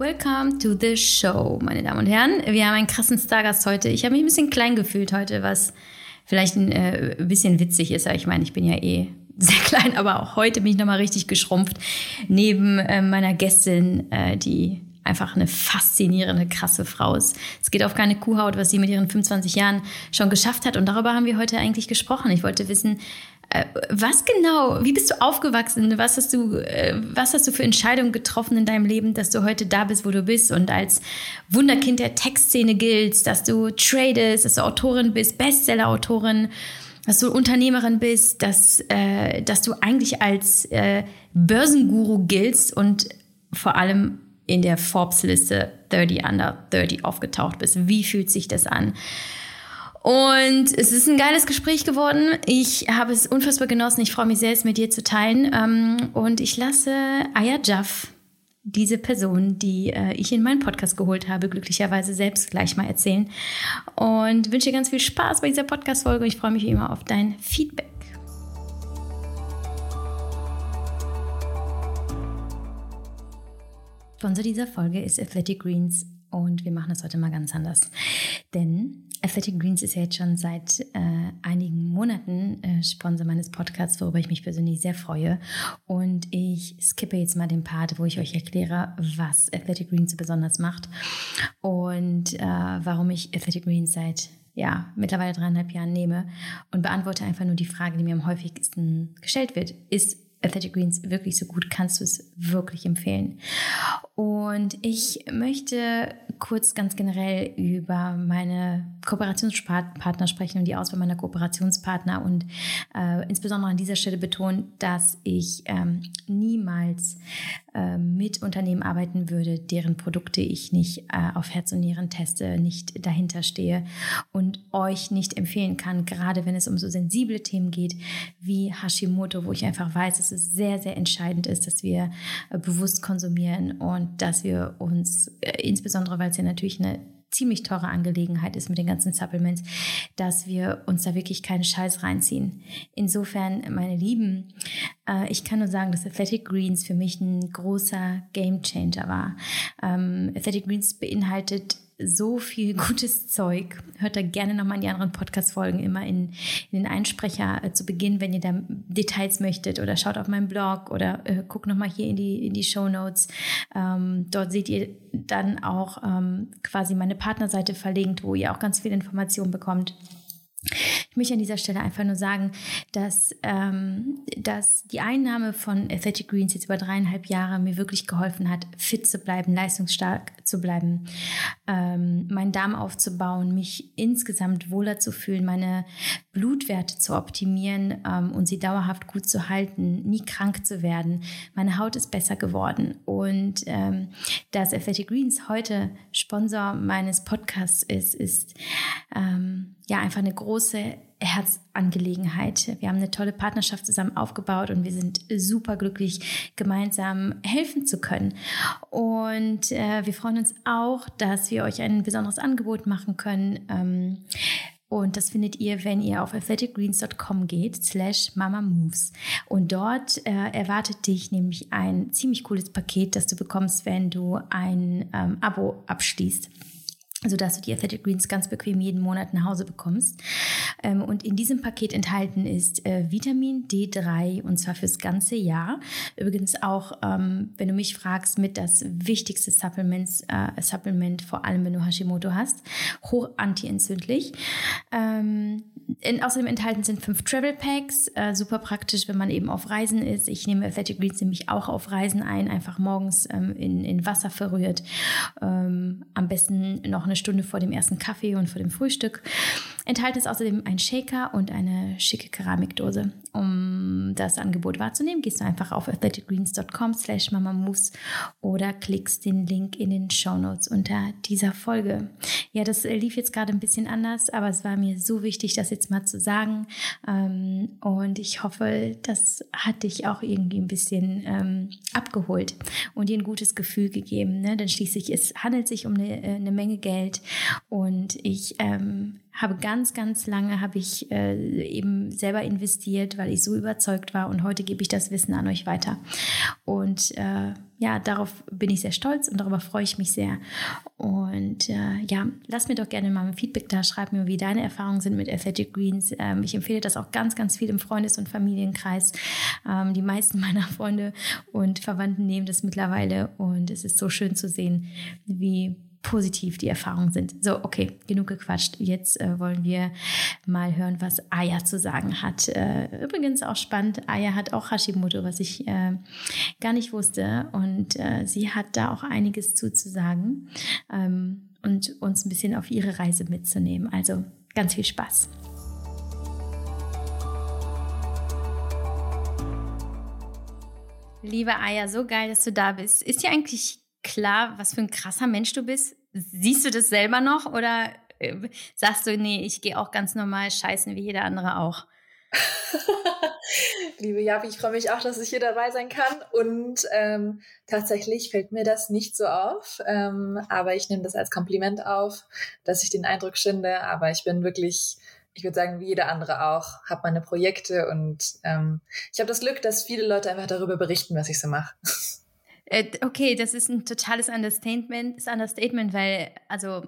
Welcome to the show, meine Damen und Herren. Wir haben einen krassen Stargast heute. Ich habe mich ein bisschen klein gefühlt heute, was vielleicht ein äh, bisschen witzig ist. Aber ich meine, ich bin ja eh sehr klein, aber auch heute bin ich nochmal richtig geschrumpft. Neben äh, meiner Gästin, äh, die einfach eine faszinierende, krasse Frau ist. Es geht auf keine Kuhhaut, was sie mit ihren 25 Jahren schon geschafft hat. Und darüber haben wir heute eigentlich gesprochen. Ich wollte wissen, was genau, wie bist du aufgewachsen? Was hast du, äh, was hast du für Entscheidungen getroffen in deinem Leben, dass du heute da bist, wo du bist und als Wunderkind der Textszene giltst, dass du tradest, dass du Autorin bist, Bestseller-Autorin, dass du Unternehmerin bist, dass, äh, dass du eigentlich als äh, Börsenguru giltst und vor allem in der Forbes-Liste 30 Under 30 aufgetaucht bist. Wie fühlt sich das an? Und es ist ein geiles Gespräch geworden. Ich habe es unfassbar genossen. Ich freue mich sehr, es mit dir zu teilen. Ähm, und ich lasse Aya Jaff, diese Person, die äh, ich in meinen Podcast geholt habe, glücklicherweise selbst gleich mal erzählen. Und wünsche dir ganz viel Spaß bei dieser Podcast-Folge. Ich freue mich wie immer auf dein Feedback. Sponsor dieser Folge ist Athletic Greens und wir machen das heute mal ganz anders. Denn Athletic Greens ist ja jetzt schon seit äh, einigen Monaten äh, Sponsor meines Podcasts, worüber ich mich persönlich sehr freue. Und ich skippe jetzt mal den Part, wo ich euch erkläre, was Athletic Greens so besonders macht und äh, warum ich Athletic Greens seit ja, mittlerweile dreieinhalb Jahren nehme und beantworte einfach nur die Frage, die mir am häufigsten gestellt wird. Ist Athletic Greens wirklich so gut? Kannst du es wirklich empfehlen? Und ich möchte kurz ganz generell über meine Kooperationspartner sprechen und die Auswahl meiner Kooperationspartner. Und äh, insbesondere an dieser Stelle betonen, dass ich ähm, niemals äh, mit Unternehmen arbeiten würde, deren Produkte ich nicht äh, auf Herz und Nieren teste, nicht dahinter stehe und euch nicht empfehlen kann, gerade wenn es um so sensible Themen geht wie Hashimoto, wo ich einfach weiß, dass es sehr, sehr entscheidend ist, dass wir äh, bewusst konsumieren und dass wir uns, äh, insbesondere weil es ja natürlich eine ziemlich teure Angelegenheit ist mit den ganzen Supplements, dass wir uns da wirklich keinen Scheiß reinziehen. Insofern, meine Lieben, äh, ich kann nur sagen, dass Athletic Greens für mich ein großer Game Changer war. Ähm, Athletic Greens beinhaltet so viel gutes Zeug. Hört da gerne nochmal in die anderen Podcast-Folgen immer in, in den Einsprecher äh, zu Beginn, wenn ihr da Details möchtet oder schaut auf meinen Blog oder äh, guckt nochmal hier in die, in die Show Notes. Ähm, dort seht ihr dann auch ähm, quasi meine Partnerseite verlinkt, wo ihr auch ganz viele Informationen bekommt. Ich möchte an dieser Stelle einfach nur sagen, dass, ähm, dass die Einnahme von Athletic Greens jetzt über dreieinhalb Jahre mir wirklich geholfen hat, fit zu bleiben, leistungsstark zu bleiben, ähm, meinen Darm aufzubauen, mich insgesamt wohler zu fühlen, meine Blutwerte zu optimieren ähm, und sie dauerhaft gut zu halten, nie krank zu werden. Meine Haut ist besser geworden und ähm, dass Athletic Greens heute Sponsor meines Podcasts ist, ist ähm, ja einfach eine große Herzangelegenheit. Wir haben eine tolle Partnerschaft zusammen aufgebaut und wir sind super glücklich, gemeinsam helfen zu können. Und äh, wir freuen uns auch, dass wir euch ein besonderes Angebot machen können. Ähm, und das findet ihr, wenn ihr auf athleticgreens.com geht, slash mamamoves. Und dort äh, erwartet dich nämlich ein ziemlich cooles Paket, das du bekommst, wenn du ein ähm, Abo abschließt sodass du die Athletic Greens ganz bequem jeden Monat nach Hause bekommst. Ähm, und in diesem Paket enthalten ist äh, Vitamin D3 und zwar fürs ganze Jahr. Übrigens auch, ähm, wenn du mich fragst, mit das wichtigste Supplements, äh, Supplement, vor allem wenn du Hashimoto hast, hoch antientzündlich. Ähm, außerdem enthalten sind fünf Travel Packs, äh, super praktisch, wenn man eben auf Reisen ist. Ich nehme Athletic Greens nämlich auch auf Reisen ein, einfach morgens in, in Wasser verrührt. am besten noch eine Stunde vor dem ersten Kaffee und vor dem Frühstück. Enthalten ist außerdem ein Shaker und eine schicke Keramikdose. Um das Angebot wahrzunehmen, gehst du einfach auf athleticgreens.com slash mamamoves oder klickst den Link in den Show Notes unter dieser Folge. Ja, das lief jetzt gerade ein bisschen anders, aber es war mir so wichtig, das jetzt mal zu sagen. Ähm, und ich hoffe, das hat dich auch irgendwie ein bisschen ähm, abgeholt und dir ein gutes Gefühl gegeben. Ne? Denn schließlich es handelt sich um eine, äh, eine Menge Geld und ich ähm, habe ganz, ganz lange habe ich äh, eben selber investiert, weil ich so überzeugt war und heute gebe ich das Wissen an euch weiter. Und äh, ja, darauf bin ich sehr stolz und darüber freue ich mich sehr. Und äh, ja, lass mir doch gerne mal ein Feedback da, schreib mir, wie deine Erfahrungen sind mit Athletic Greens. Ähm, ich empfehle das auch ganz, ganz viel im Freundes- und Familienkreis. Ähm, die meisten meiner Freunde und Verwandten nehmen das mittlerweile und es ist so schön zu sehen, wie positiv die Erfahrungen sind. So, okay, genug gequatscht. Jetzt äh, wollen wir mal hören, was Aya zu sagen hat. Äh, übrigens auch spannend, Aya hat auch Hashimoto, was ich äh, gar nicht wusste. Und äh, sie hat da auch einiges zu, zu sagen ähm, und uns ein bisschen auf ihre Reise mitzunehmen. Also ganz viel Spaß. Liebe Aya, so geil, dass du da bist. Ist dir eigentlich klar, was für ein krasser Mensch du bist? Siehst du das selber noch oder äh, sagst du, nee, ich gehe auch ganz normal scheißen wie jeder andere auch? Liebe Javi, ich freue mich auch, dass ich hier dabei sein kann. Und ähm, tatsächlich fällt mir das nicht so auf. Ähm, aber ich nehme das als Kompliment auf, dass ich den Eindruck schinde. Aber ich bin wirklich, ich würde sagen, wie jeder andere auch, habe meine Projekte und ähm, ich habe das Glück, dass viele Leute einfach darüber berichten, was ich so mache. Äh, okay, das ist ein totales Understatement, ist Understatement, weil, also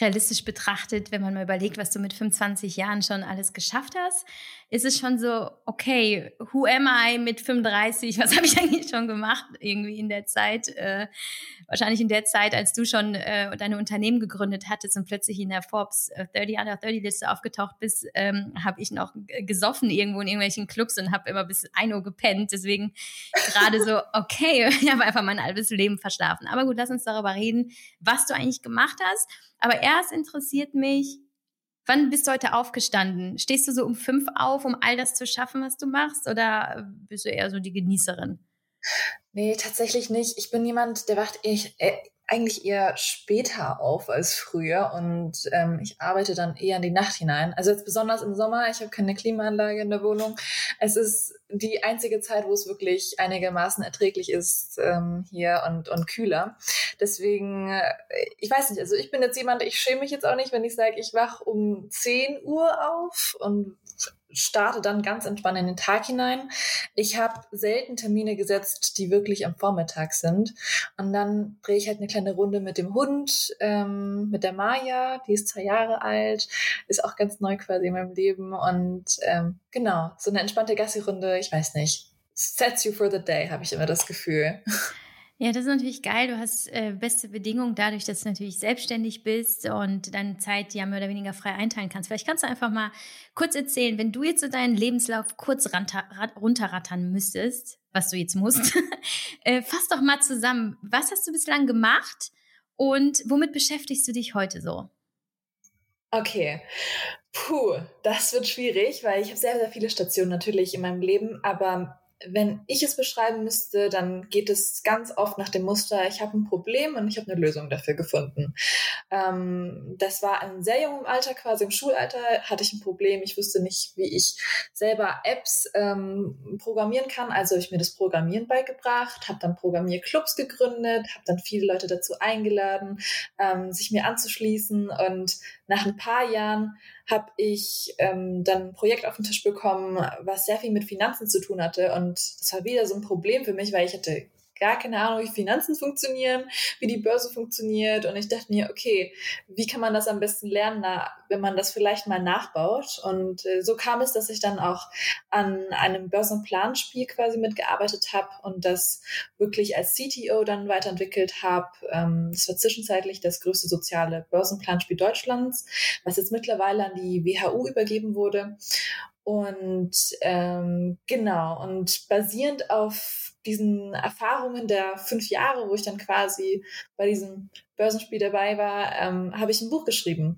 realistisch betrachtet, wenn man mal überlegt, was du mit 25 Jahren schon alles geschafft hast, ist es schon so, okay, who am I mit 35? Was habe ich eigentlich schon gemacht irgendwie in der Zeit? Äh, wahrscheinlich in der Zeit, als du schon äh, deine Unternehmen gegründet hattest und plötzlich in der Forbes 30 äh, Under 30 Liste aufgetaucht bist, ähm, habe ich noch gesoffen irgendwo in irgendwelchen Clubs und habe immer bis 1 Uhr gepennt. Deswegen gerade so, okay, ich habe einfach mein halbes Leben verschlafen. Aber gut, lass uns darüber reden, was du eigentlich gemacht hast. Aber erst interessiert mich, Wann bist du heute aufgestanden? Stehst du so um fünf auf, um all das zu schaffen, was du machst? Oder bist du eher so die Genießerin? Nee, tatsächlich nicht. Ich bin jemand, der wacht ich, äh, eigentlich eher später auf als früher und ähm, ich arbeite dann eher in die Nacht hinein. Also jetzt besonders im Sommer, ich habe keine Klimaanlage in der Wohnung. Es ist die einzige Zeit, wo es wirklich einigermaßen erträglich ist ähm, hier und, und kühler. Deswegen, äh, ich weiß nicht, also ich bin jetzt jemand, ich schäme mich jetzt auch nicht, wenn ich sage, ich wach um 10 Uhr auf und starte dann ganz entspannt in den Tag hinein. Ich habe selten Termine gesetzt, die wirklich am Vormittag sind. Und dann drehe ich halt eine kleine Runde mit dem Hund, ähm, mit der Maya, die ist zwei Jahre alt, ist auch ganz neu quasi in meinem Leben. Und ähm, genau, so eine entspannte Gassi-Runde, ich weiß nicht. Sets you for the day, habe ich immer das Gefühl. Ja, das ist natürlich geil. Du hast äh, beste Bedingungen dadurch, dass du natürlich selbstständig bist und deine Zeit ja mehr oder weniger frei einteilen kannst. Vielleicht kannst du einfach mal kurz erzählen, wenn du jetzt so deinen Lebenslauf kurz runterrattern müsstest, was du jetzt musst, äh, fass doch mal zusammen. Was hast du bislang gemacht und womit beschäftigst du dich heute so? Okay. Puh, das wird schwierig, weil ich habe sehr, sehr viele Stationen natürlich in meinem Leben, aber wenn ich es beschreiben müsste, dann geht es ganz oft nach dem Muster, ich habe ein Problem und ich habe eine Lösung dafür gefunden. Ähm, das war in sehr jungem Alter, quasi im Schulalter, hatte ich ein Problem. Ich wusste nicht, wie ich selber Apps ähm, programmieren kann. Also habe ich mir das Programmieren beigebracht, habe dann Programmierclubs gegründet, habe dann viele Leute dazu eingeladen, ähm, sich mir anzuschließen. Und nach ein paar Jahren habe ich ähm, dann ein Projekt auf den Tisch bekommen, was sehr viel mit Finanzen zu tun hatte. Und das war wieder so ein Problem für mich, weil ich hatte gar keine Ahnung, wie Finanzen funktionieren, wie die Börse funktioniert. Und ich dachte mir, okay, wie kann man das am besten lernen, wenn man das vielleicht mal nachbaut? Und äh, so kam es, dass ich dann auch an einem Börsenplanspiel quasi mitgearbeitet habe und das wirklich als CTO dann weiterentwickelt habe. Ähm, das war zwischenzeitlich das größte soziale Börsenplanspiel Deutschlands, was jetzt mittlerweile an die WHU übergeben wurde. Und ähm, genau, und basierend auf diesen Erfahrungen der fünf Jahre, wo ich dann quasi bei diesem Börsenspiel dabei war, ähm, habe ich ein Buch geschrieben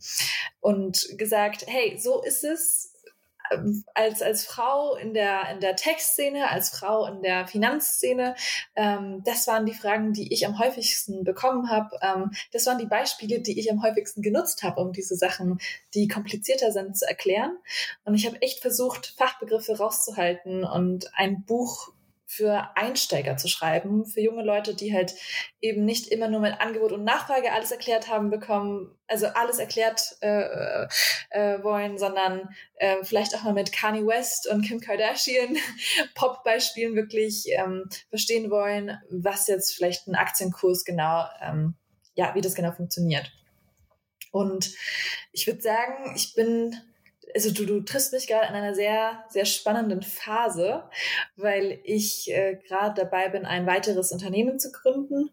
und gesagt, hey, so ist es, als, als Frau in der, in der Tech-Szene, als Frau in der Finanzszene, ähm, das waren die Fragen, die ich am häufigsten bekommen habe. Ähm, das waren die Beispiele, die ich am häufigsten genutzt habe, um diese Sachen, die komplizierter sind, zu erklären. Und ich habe echt versucht, Fachbegriffe rauszuhalten und ein Buch für Einsteiger zu schreiben, für junge Leute, die halt eben nicht immer nur mit Angebot und Nachfrage alles erklärt haben bekommen, also alles erklärt äh, äh, wollen, sondern äh, vielleicht auch mal mit Kanye West und Kim Kardashian Pop-Beispielen wirklich ähm, verstehen wollen, was jetzt vielleicht ein Aktienkurs genau, ähm, ja, wie das genau funktioniert. Und ich würde sagen, ich bin also du, du triffst mich gerade in einer sehr, sehr spannenden Phase, weil ich äh, gerade dabei bin, ein weiteres Unternehmen zu gründen,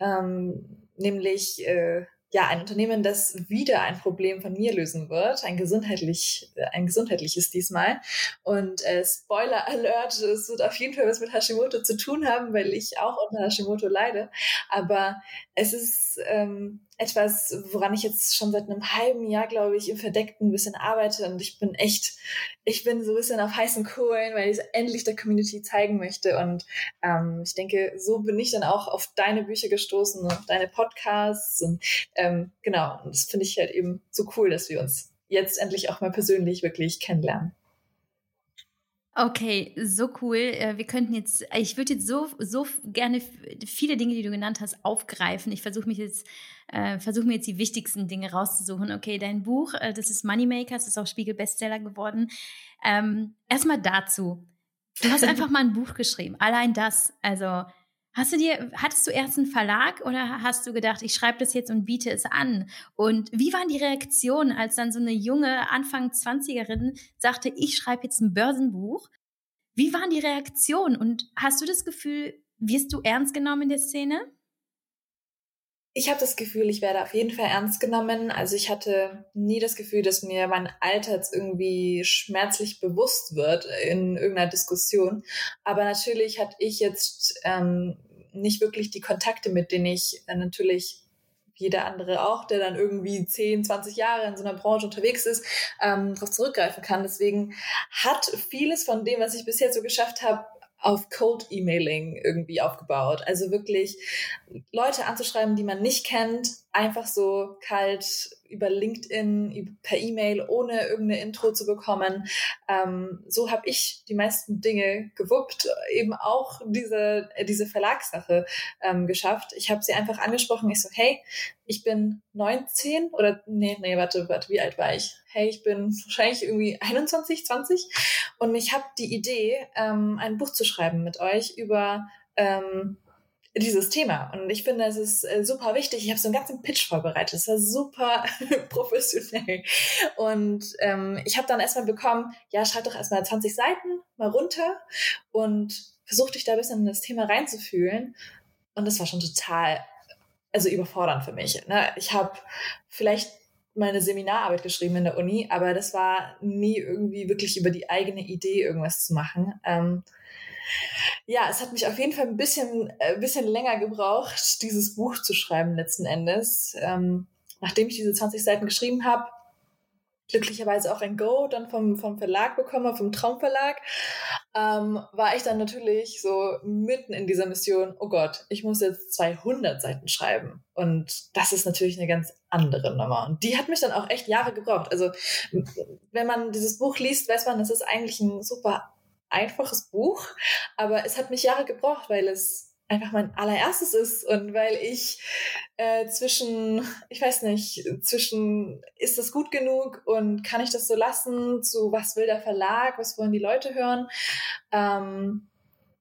ähm, nämlich äh, ja, ein Unternehmen, das wieder ein Problem von mir lösen wird, ein gesundheitlich, ein gesundheitliches diesmal. Und äh, Spoiler Alert, es wird auf jeden Fall was mit Hashimoto zu tun haben, weil ich auch unter Hashimoto leide. Aber es ist ähm, etwas, woran ich jetzt schon seit einem halben Jahr, glaube ich, im Verdeckten ein bisschen arbeite. Und ich bin echt, ich bin so ein bisschen auf heißen Kohlen, weil ich es endlich der Community zeigen möchte. Und ähm, ich denke, so bin ich dann auch auf deine Bücher gestoßen und auf deine Podcasts. Und ähm, genau, und das finde ich halt eben so cool, dass wir uns jetzt endlich auch mal persönlich wirklich kennenlernen. Okay, so cool. Äh, wir könnten jetzt, ich würde jetzt so, so gerne viele Dinge, die du genannt hast, aufgreifen. Ich versuche mich jetzt, äh, versuche mir jetzt die wichtigsten Dinge rauszusuchen. Okay, dein Buch, äh, das ist Moneymakers, das ist auch Spiegel-Bestseller geworden. Ähm, Erstmal dazu. Du hast einfach mal ein Buch geschrieben. Allein das. Also, Hast du dir, hattest du erst einen Verlag oder hast du gedacht, ich schreibe das jetzt und biete es an? Und wie waren die Reaktionen, als dann so eine junge Anfang 20erin sagte, ich schreibe jetzt ein Börsenbuch? Wie waren die Reaktionen und hast du das Gefühl, wirst du ernst genommen in der Szene? Ich habe das Gefühl, ich werde auf jeden Fall ernst genommen. Also ich hatte nie das Gefühl, dass mir mein Alter jetzt irgendwie schmerzlich bewusst wird in irgendeiner Diskussion. Aber natürlich hatte ich jetzt ähm, nicht wirklich die Kontakte, mit denen ich äh, natürlich jeder andere auch, der dann irgendwie 10, 20 Jahre in so einer Branche unterwegs ist, ähm, darauf zurückgreifen kann. Deswegen hat vieles von dem, was ich bisher so geschafft habe, auf Cold Emailing irgendwie aufgebaut. Also wirklich Leute anzuschreiben, die man nicht kennt, einfach so kalt über LinkedIn, per E-Mail, ohne irgendeine Intro zu bekommen. Ähm, so habe ich die meisten Dinge gewuppt, eben auch diese, diese Verlagssache ähm, geschafft. Ich habe sie einfach angesprochen. Ich so, hey, ich bin 19 oder nee, nee, warte, warte, wie alt war ich? Hey, ich bin wahrscheinlich irgendwie 21, 20 und ich habe die Idee, ähm, ein Buch zu schreiben mit euch über ähm, dieses Thema. Und ich finde, es ist äh, super wichtig. Ich habe so einen ganzen Pitch vorbereitet. Es war super professionell. Und ähm, ich habe dann erstmal bekommen, ja, schreib doch erstmal 20 Seiten mal runter und versuch dich da ein bisschen in das Thema reinzufühlen. Und das war schon total, also überfordernd für mich. Ne? Ich habe vielleicht meine Seminararbeit geschrieben in der Uni, aber das war nie irgendwie wirklich über die eigene Idee irgendwas zu machen. Ähm, ja, es hat mich auf jeden Fall ein bisschen, äh, bisschen länger gebraucht, dieses Buch zu schreiben letzten Endes. Ähm, nachdem ich diese 20 Seiten geschrieben habe, glücklicherweise auch ein Go dann vom, vom Verlag bekommen, vom Traumverlag, ähm, war ich dann natürlich so mitten in dieser Mission, oh Gott, ich muss jetzt 200 Seiten schreiben. Und das ist natürlich eine ganz andere Nummer. Und die hat mich dann auch echt Jahre gebraucht. Also wenn man dieses Buch liest, weiß man, das ist eigentlich ein super einfaches Buch, aber es hat mich Jahre gebraucht, weil es einfach mein allererstes ist und weil ich äh, zwischen, ich weiß nicht, zwischen ist das gut genug und kann ich das so lassen, zu was will der Verlag, was wollen die Leute hören, ähm,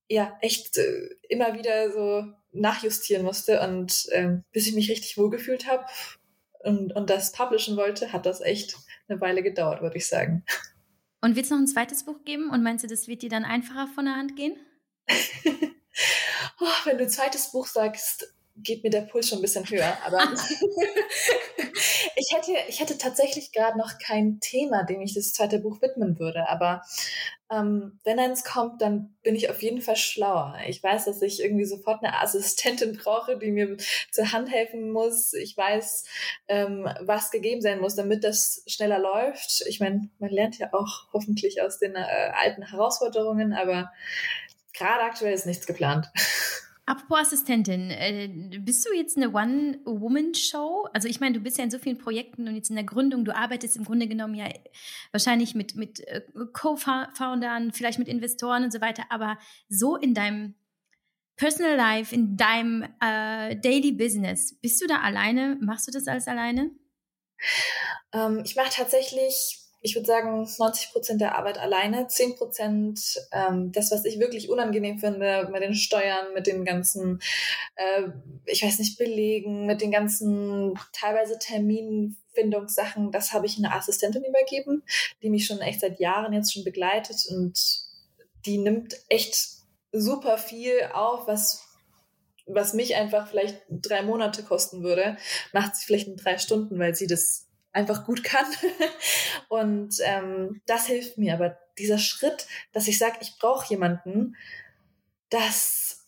ja, echt äh, immer wieder so nachjustieren musste und äh, bis ich mich richtig wohlgefühlt habe und, und das publishen wollte, hat das echt eine Weile gedauert, würde ich sagen. Und wird es noch ein zweites Buch geben? Und meinst du, das wird dir dann einfacher von der Hand gehen? oh, wenn du zweites Buch sagst, geht mir der Puls schon ein bisschen höher. Aber ich, hätte, ich hätte tatsächlich gerade noch kein Thema, dem ich das zweite Buch widmen würde. Aber ähm, wenn eins kommt, dann bin ich auf jeden Fall schlauer. Ich weiß, dass ich irgendwie sofort eine Assistentin brauche, die mir zur Hand helfen muss. Ich weiß, ähm, was gegeben sein muss, damit das schneller läuft. Ich meine, man lernt ja auch hoffentlich aus den äh, alten Herausforderungen, aber gerade aktuell ist nichts geplant. Apropos Assistentin, äh, bist du jetzt eine One-Woman-Show? Also ich meine, du bist ja in so vielen Projekten und jetzt in der Gründung, du arbeitest im Grunde genommen ja wahrscheinlich mit, mit äh, Co-Foundern, vielleicht mit Investoren und so weiter, aber so in deinem Personal Life, in deinem äh, Daily Business, bist du da alleine? Machst du das alles alleine? Ähm, ich mache tatsächlich ich würde sagen, 90 Prozent der Arbeit alleine, 10 Prozent ähm, das, was ich wirklich unangenehm finde, mit den Steuern, mit den ganzen, äh, ich weiß nicht, Belegen, mit den ganzen teilweise Terminfindungssachen, das habe ich einer Assistentin übergeben, die mich schon echt seit Jahren jetzt schon begleitet und die nimmt echt super viel auf, was was mich einfach vielleicht drei Monate kosten würde, macht sie vielleicht in drei Stunden, weil sie das einfach gut kann. Und ähm, das hilft mir. Aber dieser Schritt, dass ich sage, ich brauche jemanden, das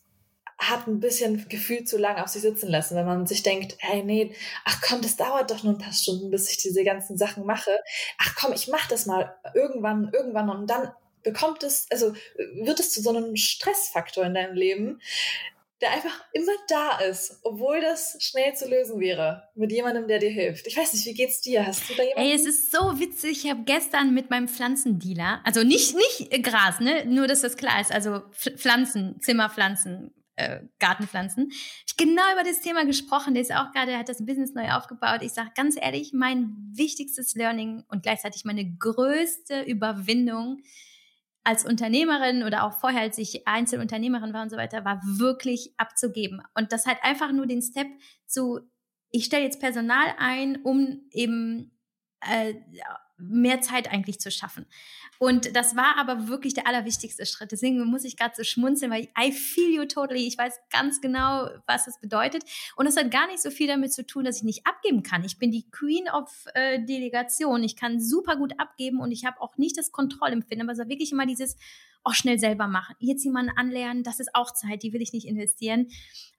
hat ein bisschen Gefühl zu lange auf sich sitzen lassen, wenn man sich denkt, hey, nee, ach komm, das dauert doch nur ein paar Stunden, bis ich diese ganzen Sachen mache. Ach komm, ich mache das mal irgendwann, irgendwann und dann bekommt es, also wird es zu so einem Stressfaktor in deinem Leben, der einfach immer da ist, obwohl das schnell zu lösen wäre, mit jemandem, der dir hilft. Ich weiß nicht, wie geht's dir? Hast du da jemanden? Ey, es ist so witzig. Ich habe gestern mit meinem Pflanzendealer, also nicht nicht Gras, ne, nur dass das klar ist, also Pflanzen, Zimmerpflanzen, äh, Gartenpflanzen. Ich genau über das Thema gesprochen. Der ist auch gerade, hat das Business neu aufgebaut. Ich sage ganz ehrlich, mein wichtigstes Learning und gleichzeitig meine größte Überwindung als Unternehmerin oder auch vorher, als ich Einzelunternehmerin war und so weiter, war wirklich abzugeben. Und das halt einfach nur den Step zu, ich stelle jetzt Personal ein, um eben äh, mehr Zeit eigentlich zu schaffen. Und das war aber wirklich der allerwichtigste Schritt. Deswegen muss ich gerade so schmunzeln, weil I feel you totally. Ich weiß ganz genau, was das bedeutet. Und das hat gar nicht so viel damit zu tun, dass ich nicht abgeben kann. Ich bin die Queen of äh, Delegation. Ich kann super gut abgeben und ich habe auch nicht das Kontrollempfinden. Aber es war wirklich immer dieses, auch schnell selber machen. Jetzt jemanden anlernen, das ist auch Zeit, die will ich nicht investieren.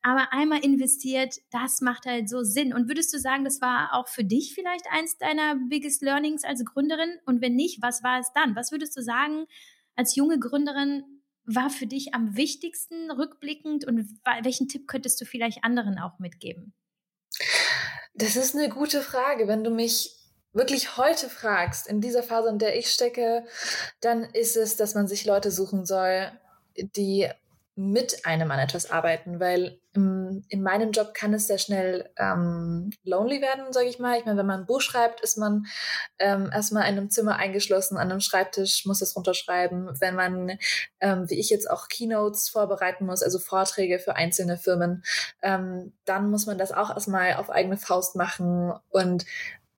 Aber einmal investiert, das macht halt so Sinn. Und würdest du sagen, das war auch für dich vielleicht eins deiner biggest learnings als Gründerin? Und wenn nicht, was war es dann? Was würdest du sagen, als junge Gründerin war für dich am wichtigsten rückblickend und welchen Tipp könntest du vielleicht anderen auch mitgeben? Das ist eine gute Frage. Wenn du mich wirklich heute fragst, in dieser Phase, in der ich stecke, dann ist es, dass man sich Leute suchen soll, die mit einem an etwas arbeiten, weil im, in meinem Job kann es sehr schnell ähm, lonely werden, sage ich mal. Ich meine, wenn man ein Buch schreibt, ist man ähm, erstmal in einem Zimmer eingeschlossen, an einem Schreibtisch, muss es runterschreiben. Wenn man, ähm, wie ich jetzt auch Keynotes vorbereiten muss, also Vorträge für einzelne Firmen, ähm, dann muss man das auch erstmal auf eigene Faust machen. Und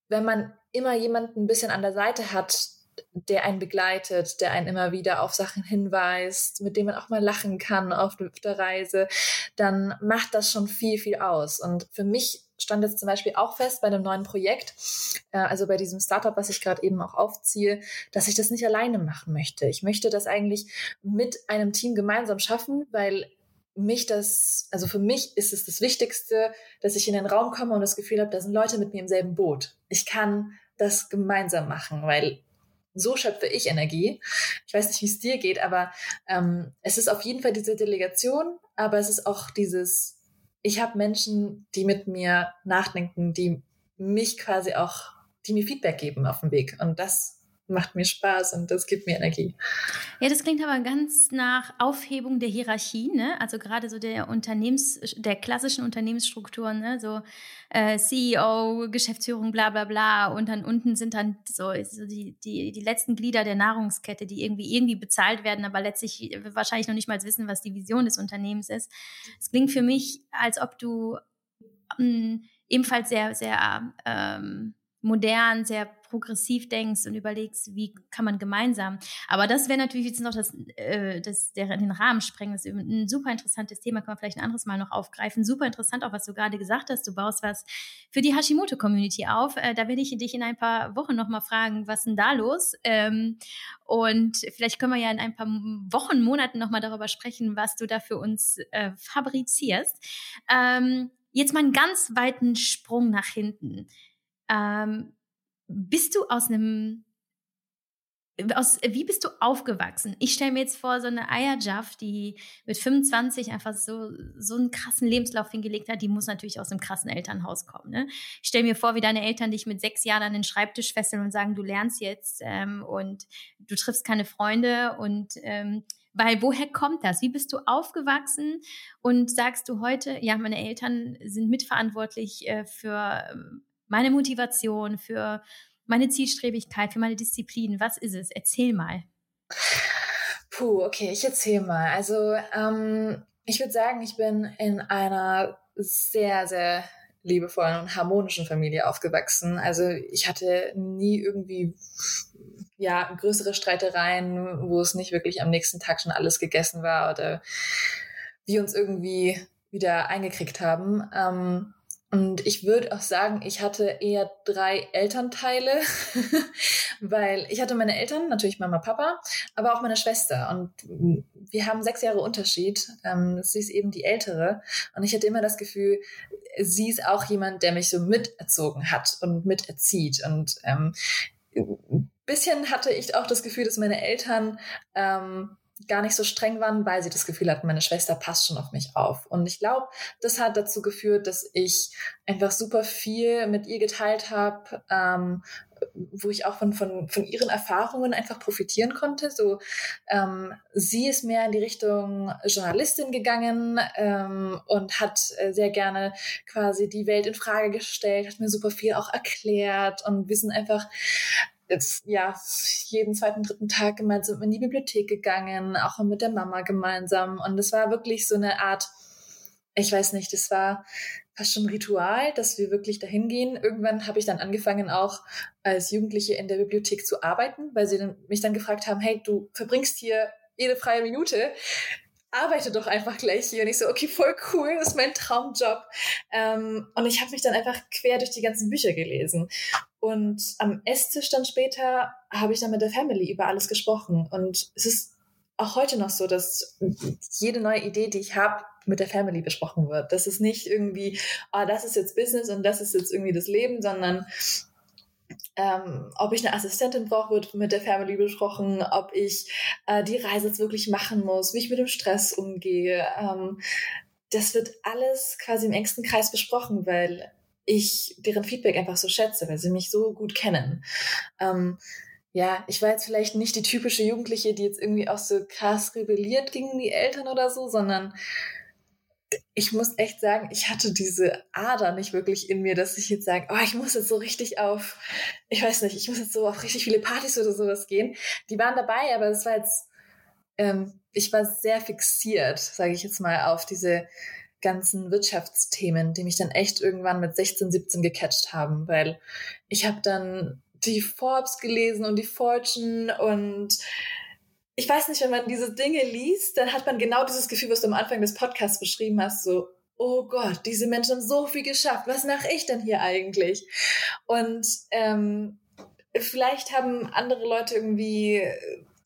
wenn man immer jemanden ein bisschen an der Seite hat, der einen begleitet, der einen immer wieder auf Sachen hinweist, mit dem man auch mal lachen kann auf der Reise, dann macht das schon viel, viel aus. Und für mich stand jetzt zum Beispiel auch fest bei einem neuen Projekt, äh, also bei diesem Startup, was ich gerade eben auch aufziehe, dass ich das nicht alleine machen möchte. Ich möchte das eigentlich mit einem Team gemeinsam schaffen, weil mich das, also für mich ist es das Wichtigste, dass ich in den Raum komme und das Gefühl habe, da sind Leute mit mir im selben Boot. Ich kann das gemeinsam machen, weil so schöpfe ich Energie. Ich weiß nicht, wie es dir geht, aber ähm, es ist auf jeden Fall diese Delegation, aber es ist auch dieses, ich habe Menschen, die mit mir nachdenken, die mich quasi auch, die mir Feedback geben auf dem Weg. Und das macht mir Spaß und das gibt mir Energie. Ja, das klingt aber ganz nach Aufhebung der Hierarchie, ne? Also gerade so der Unternehmens, der klassischen Unternehmensstrukturen, ne? So äh, CEO, Geschäftsführung, bla bla bla. Und dann unten sind dann so, so die, die, die letzten Glieder der Nahrungskette, die irgendwie irgendwie bezahlt werden, aber letztlich wahrscheinlich noch nicht mal wissen, was die Vision des Unternehmens ist. Es klingt für mich, als ob du ähm, ebenfalls sehr, sehr ähm, modern, sehr progressiv denkst und überlegst, wie kann man gemeinsam. Aber das wäre natürlich jetzt noch das, äh, das der, den Rahmen sprengen. Das ist ein super interessantes Thema, kann man vielleicht ein anderes Mal noch aufgreifen. Super interessant auch, was du gerade gesagt hast. Du baust was für die Hashimoto-Community auf. Äh, da werde ich dich in ein paar Wochen nochmal fragen, was denn da los? Ähm, und vielleicht können wir ja in ein paar Wochen, Monaten nochmal darüber sprechen, was du da für uns äh, fabrizierst. Ähm, jetzt mal einen ganz weiten Sprung nach hinten. Ähm, bist du aus einem aus, wie bist du aufgewachsen? Ich stelle mir jetzt vor, so eine Ayajaf, die mit 25 einfach so, so einen krassen Lebenslauf hingelegt hat, die muss natürlich aus einem krassen Elternhaus kommen. Ne? Ich stelle mir vor, wie deine Eltern dich mit sechs Jahren an den Schreibtisch fesseln und sagen, du lernst jetzt ähm, und du triffst keine Freunde und ähm, weil woher kommt das? Wie bist du aufgewachsen und sagst du heute, ja, meine Eltern sind mitverantwortlich äh, für ähm, meine Motivation, für meine Zielstrebigkeit, für meine Disziplin? Was ist es? Erzähl mal. Puh, okay, ich erzähl mal. Also, ähm, ich würde sagen, ich bin in einer sehr, sehr liebevollen und harmonischen Familie aufgewachsen. Also ich hatte nie irgendwie ja größere Streitereien, wo es nicht wirklich am nächsten Tag schon alles gegessen war oder wir uns irgendwie wieder eingekriegt haben. Ähm, und ich würde auch sagen, ich hatte eher drei Elternteile, weil ich hatte meine Eltern, natürlich Mama, Papa, aber auch meine Schwester. Und wir haben sechs Jahre Unterschied. Ähm, sie ist eben die ältere. Und ich hatte immer das Gefühl, sie ist auch jemand, der mich so miterzogen hat und miterzieht. Und ähm, bisschen hatte ich auch das Gefühl, dass meine Eltern ähm, gar nicht so streng waren, weil sie das Gefühl hatten, meine Schwester passt schon auf mich auf. Und ich glaube, das hat dazu geführt, dass ich einfach super viel mit ihr geteilt habe, ähm, wo ich auch von, von, von ihren Erfahrungen einfach profitieren konnte. So, ähm, sie ist mehr in die Richtung Journalistin gegangen ähm, und hat äh, sehr gerne quasi die Welt in Frage gestellt, hat mir super viel auch erklärt und wir sind einfach jetzt, ja, jeden zweiten, dritten Tag gemeinsam in die Bibliothek gegangen, auch mit der Mama gemeinsam. Und es war wirklich so eine Art, ich weiß nicht, das war fast schon ein Ritual, dass wir wirklich dahin gehen. Irgendwann habe ich dann angefangen, auch als Jugendliche in der Bibliothek zu arbeiten, weil sie dann, mich dann gefragt haben, hey, du verbringst hier jede freie Minute arbeite doch einfach gleich hier. Und ich so, okay, voll cool, das ist mein Traumjob. Ähm, und ich habe mich dann einfach quer durch die ganzen Bücher gelesen. Und am Esstisch dann später habe ich dann mit der Family über alles gesprochen. Und es ist auch heute noch so, dass jede neue Idee, die ich habe, mit der Family besprochen wird. Das ist nicht irgendwie, ah, das ist jetzt Business und das ist jetzt irgendwie das Leben, sondern ähm, ob ich eine Assistentin brauche, wird mit der Family besprochen, ob ich äh, die Reise jetzt wirklich machen muss, wie ich mit dem Stress umgehe. Ähm, das wird alles quasi im engsten Kreis besprochen, weil ich deren Feedback einfach so schätze, weil sie mich so gut kennen. Ähm, ja, ich war jetzt vielleicht nicht die typische Jugendliche, die jetzt irgendwie auch so krass rebelliert gegen die Eltern oder so, sondern ich muss echt sagen, ich hatte diese Ader nicht wirklich in mir, dass ich jetzt sage, oh, ich muss jetzt so richtig auf, ich weiß nicht, ich muss jetzt so auf richtig viele Partys oder sowas gehen. Die waren dabei, aber es war jetzt, ähm, ich war sehr fixiert, sage ich jetzt mal, auf diese ganzen Wirtschaftsthemen, die mich dann echt irgendwann mit 16, 17 gecatcht haben, weil ich habe dann die Forbes gelesen und die Fortune und ich weiß nicht, wenn man diese Dinge liest, dann hat man genau dieses Gefühl, was du am Anfang des Podcasts beschrieben hast, so, oh Gott, diese Menschen haben so viel geschafft, was mache ich denn hier eigentlich? Und ähm, vielleicht haben andere Leute irgendwie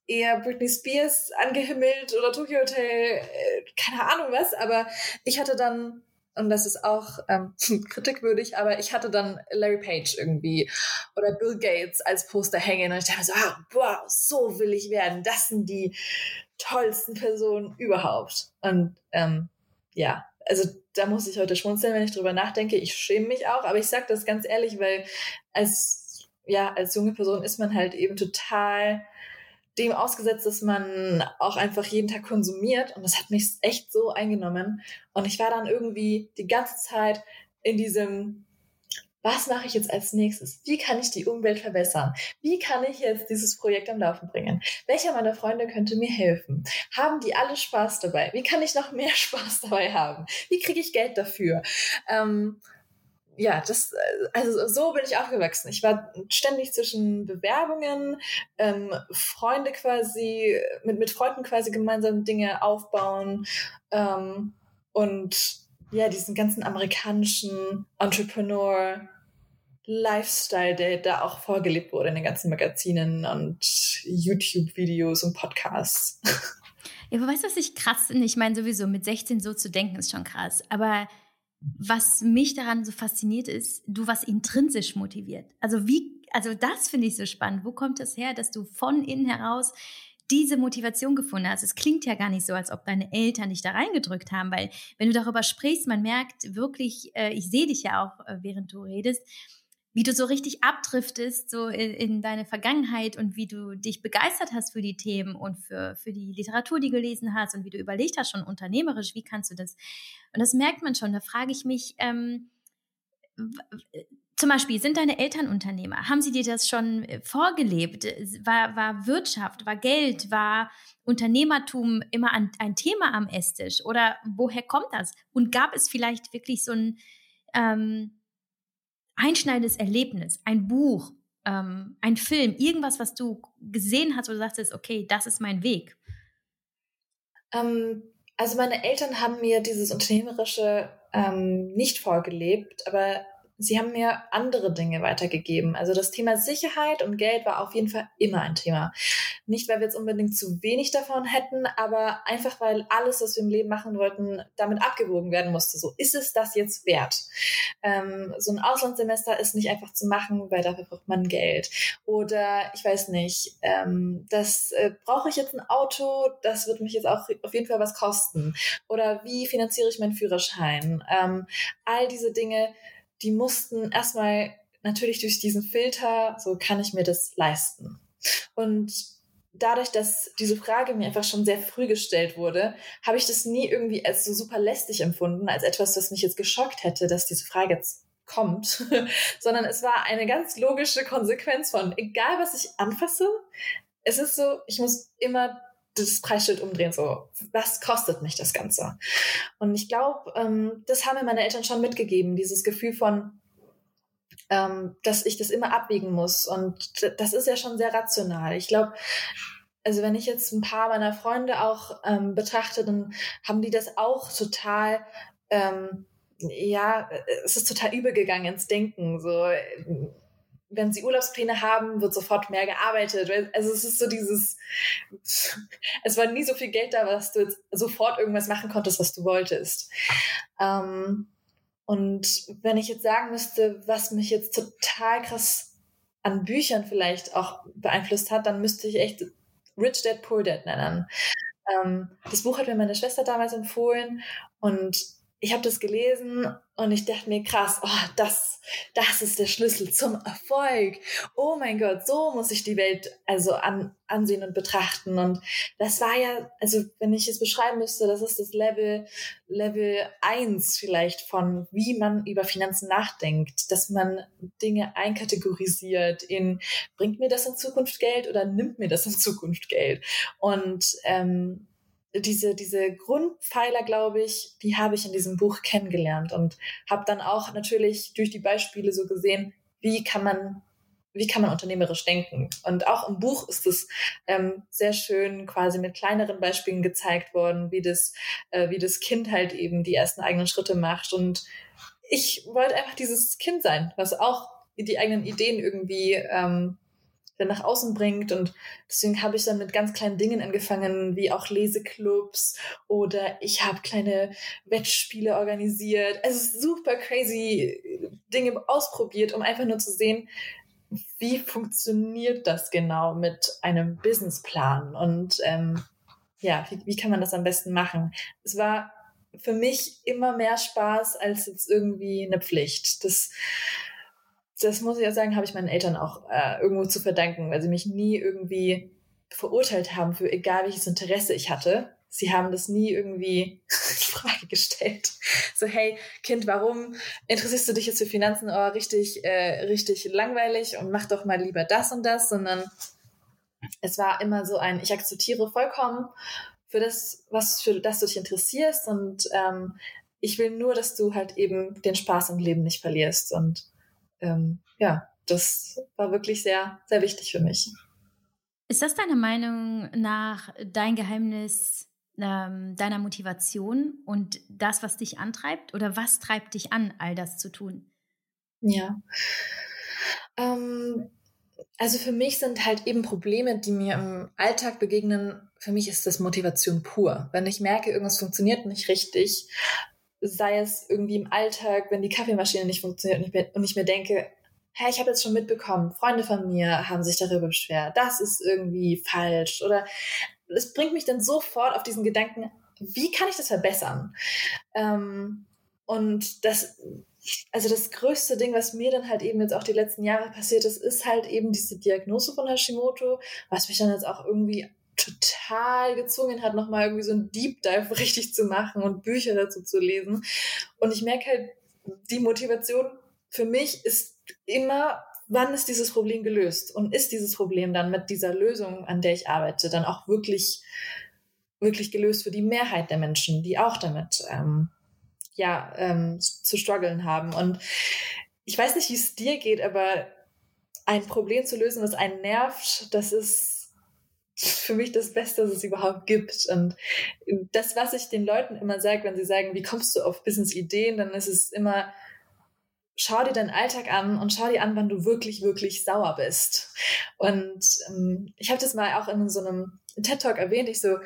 eher Britney Spears angehimmelt oder Tokyo Hotel, äh, keine Ahnung was, aber ich hatte dann und das ist auch ähm, kritikwürdig, aber ich hatte dann Larry Page irgendwie oder Bill Gates als Poster hängen und ich dachte so, ah, wow, so will ich werden. Das sind die tollsten Personen überhaupt. Und ähm, ja, also da muss ich heute schmunzeln, wenn ich drüber nachdenke. Ich schäme mich auch, aber ich sage das ganz ehrlich, weil als ja als junge Person ist man halt eben total dem ausgesetzt, dass man auch einfach jeden Tag konsumiert. Und das hat mich echt so eingenommen. Und ich war dann irgendwie die ganze Zeit in diesem, was mache ich jetzt als nächstes? Wie kann ich die Umwelt verbessern? Wie kann ich jetzt dieses Projekt am Laufen bringen? Welcher meiner Freunde könnte mir helfen? Haben die alle Spaß dabei? Wie kann ich noch mehr Spaß dabei haben? Wie kriege ich Geld dafür? Ähm, ja, das, äh, also so bin ich aufgewachsen. Ich war ständig zwischen Bewerbungen, ähm, Freunde quasi, mit, mit Freunden quasi gemeinsam Dinge aufbauen ähm, und ja, diesen ganzen amerikanischen Entrepreneur Lifestyle, der da auch vorgelebt wurde in den ganzen Magazinen und YouTube-Videos und Podcasts. Ja, aber weißt du, was ich krass finde? Ich meine, sowieso mit 16 so zu denken ist schon krass. Aber was mich daran so fasziniert ist, du was intrinsisch motiviert. Also wie, also das finde ich so spannend. Wo kommt es her, dass du von innen heraus diese Motivation gefunden hast. Es klingt ja gar nicht so, als ob deine Eltern dich da reingedrückt haben, weil wenn du darüber sprichst, man merkt wirklich, äh, ich sehe dich ja auch, äh, während du redest, wie du so richtig abdriftest, so in, in, deine Vergangenheit und wie du dich begeistert hast für die Themen und für, für die Literatur, die du gelesen hast und wie du überlegt hast, schon unternehmerisch, wie kannst du das? Und das merkt man schon. Da frage ich mich, ähm, zum Beispiel, sind deine Eltern Unternehmer? Haben sie dir das schon äh, vorgelebt? War, war Wirtschaft, war Geld, war Unternehmertum immer ein, ein Thema am Esstisch? Oder woher kommt das? Und gab es vielleicht wirklich so ein ähm, einschneidendes Erlebnis, ein Buch, ähm, ein Film, irgendwas, was du gesehen hast, wo du sagst, okay, das ist mein Weg? Ähm, also meine Eltern haben mir dieses Unternehmerische ähm, nicht vorgelebt, aber sie haben mir andere Dinge weitergegeben. Also das Thema Sicherheit und Geld war auf jeden Fall immer ein Thema. Nicht, weil wir jetzt unbedingt zu wenig davon hätten, aber einfach, weil alles, was wir im Leben machen wollten, damit abgewogen werden musste. So, ist es das jetzt wert? Ähm, so ein Auslandssemester ist nicht einfach zu machen, weil dafür braucht man Geld. Oder ich weiß nicht, ähm, das äh, brauche ich jetzt ein Auto, das wird mich jetzt auch auf jeden Fall was kosten. Oder wie finanziere ich meinen Führerschein? Ähm, all diese Dinge, die mussten erstmal natürlich durch diesen Filter, so kann ich mir das leisten. Und dadurch, dass diese Frage mir einfach schon sehr früh gestellt wurde, habe ich das nie irgendwie als so super lästig empfunden, als etwas, was mich jetzt geschockt hätte, dass diese Frage jetzt kommt, sondern es war eine ganz logische Konsequenz von, egal was ich anfasse, es ist so, ich muss immer das Preisschild umdrehen, so, was kostet mich das Ganze? Und ich glaube, ähm, das haben mir meine Eltern schon mitgegeben, dieses Gefühl von, ähm, dass ich das immer abwiegen muss. Und das ist ja schon sehr rational. Ich glaube, also wenn ich jetzt ein paar meiner Freunde auch ähm, betrachte, dann haben die das auch total, ähm, ja, es ist total übergegangen ins Denken. So, wenn sie Urlaubspläne haben, wird sofort mehr gearbeitet. Also es ist so dieses, es war nie so viel Geld da, dass du jetzt sofort irgendwas machen konntest, was du wolltest. Ähm, und wenn ich jetzt sagen müsste, was mich jetzt total krass an Büchern vielleicht auch beeinflusst hat, dann müsste ich echt Rich Dad Poor Dad nennen. Ähm, das Buch hat mir meine Schwester damals empfohlen und ich habe das gelesen und ich dachte mir, krass, oh, das, das ist der Schlüssel zum Erfolg. Oh mein Gott, so muss ich die Welt also an, ansehen und betrachten. Und das war ja, also wenn ich es beschreiben müsste, das ist das Level, Level eins vielleicht von, wie man über Finanzen nachdenkt, dass man Dinge einkategorisiert in, bringt mir das in Zukunft Geld oder nimmt mir das in Zukunft Geld? Und ähm, diese, diese Grundpfeiler, glaube ich, die habe ich in diesem Buch kennengelernt und habe dann auch natürlich durch die Beispiele so gesehen, wie kann man wie kann man unternehmerisch denken? Und auch im Buch ist es ähm, sehr schön quasi mit kleineren Beispielen gezeigt worden, wie das, äh, wie das Kind halt eben die ersten eigenen Schritte macht. Und ich wollte einfach dieses Kind sein, was auch die eigenen Ideen irgendwie ähm, dann nach außen bringt. Und deswegen habe ich dann mit ganz kleinen Dingen angefangen, wie auch Leseclubs oder ich habe kleine Wettspiele organisiert. Also super crazy Dinge ausprobiert, um einfach nur zu sehen, wie funktioniert das genau mit einem Businessplan und ähm, ja, wie, wie kann man das am besten machen? Es war für mich immer mehr Spaß als jetzt irgendwie eine Pflicht. Das das muss ich ja sagen, habe ich meinen Eltern auch äh, irgendwo zu verdanken, weil sie mich nie irgendwie verurteilt haben für egal welches Interesse ich hatte. Sie haben das nie irgendwie in Frage gestellt. So, hey, Kind, warum interessierst du dich jetzt für Finanzen? Oh, richtig, äh, richtig langweilig und mach doch mal lieber das und das, sondern es war immer so ein, ich akzeptiere vollkommen für das, was für das du dich interessierst und ähm, ich will nur, dass du halt eben den Spaß im Leben nicht verlierst und ähm, ja, das war wirklich sehr, sehr wichtig für mich. Ist das deiner Meinung nach dein Geheimnis ähm, deiner Motivation und das, was dich antreibt? Oder was treibt dich an, all das zu tun? Ja. Ähm, also für mich sind halt eben Probleme, die mir im Alltag begegnen, für mich ist das Motivation pur. Wenn ich merke, irgendwas funktioniert nicht richtig, sei es irgendwie im Alltag, wenn die Kaffeemaschine nicht funktioniert und ich mir, und ich mir denke, hey, ich habe jetzt schon mitbekommen, Freunde von mir haben sich darüber beschwert, das ist irgendwie falsch oder es bringt mich dann sofort auf diesen Gedanken, wie kann ich das verbessern? Ähm, und das, also das größte Ding, was mir dann halt eben jetzt auch die letzten Jahre passiert ist, ist halt eben diese Diagnose von Hashimoto, was mich dann jetzt auch irgendwie total gezwungen hat, nochmal irgendwie so ein Deep Dive richtig zu machen und Bücher dazu zu lesen. Und ich merke halt, die Motivation für mich ist immer, wann ist dieses Problem gelöst? Und ist dieses Problem dann mit dieser Lösung, an der ich arbeite, dann auch wirklich, wirklich gelöst für die Mehrheit der Menschen, die auch damit ähm, ja, ähm, zu strugglen haben. Und ich weiß nicht, wie es dir geht, aber ein Problem zu lösen, was einen nervt, das ist für mich das Beste, was es überhaupt gibt. Und das, was ich den Leuten immer sage, wenn sie sagen, wie kommst du auf Business-Ideen, dann ist es immer, schau dir deinen Alltag an und schau dir an, wann du wirklich, wirklich sauer bist. Und ähm, ich habe das mal auch in so einem TED-Talk erwähnt, ich so,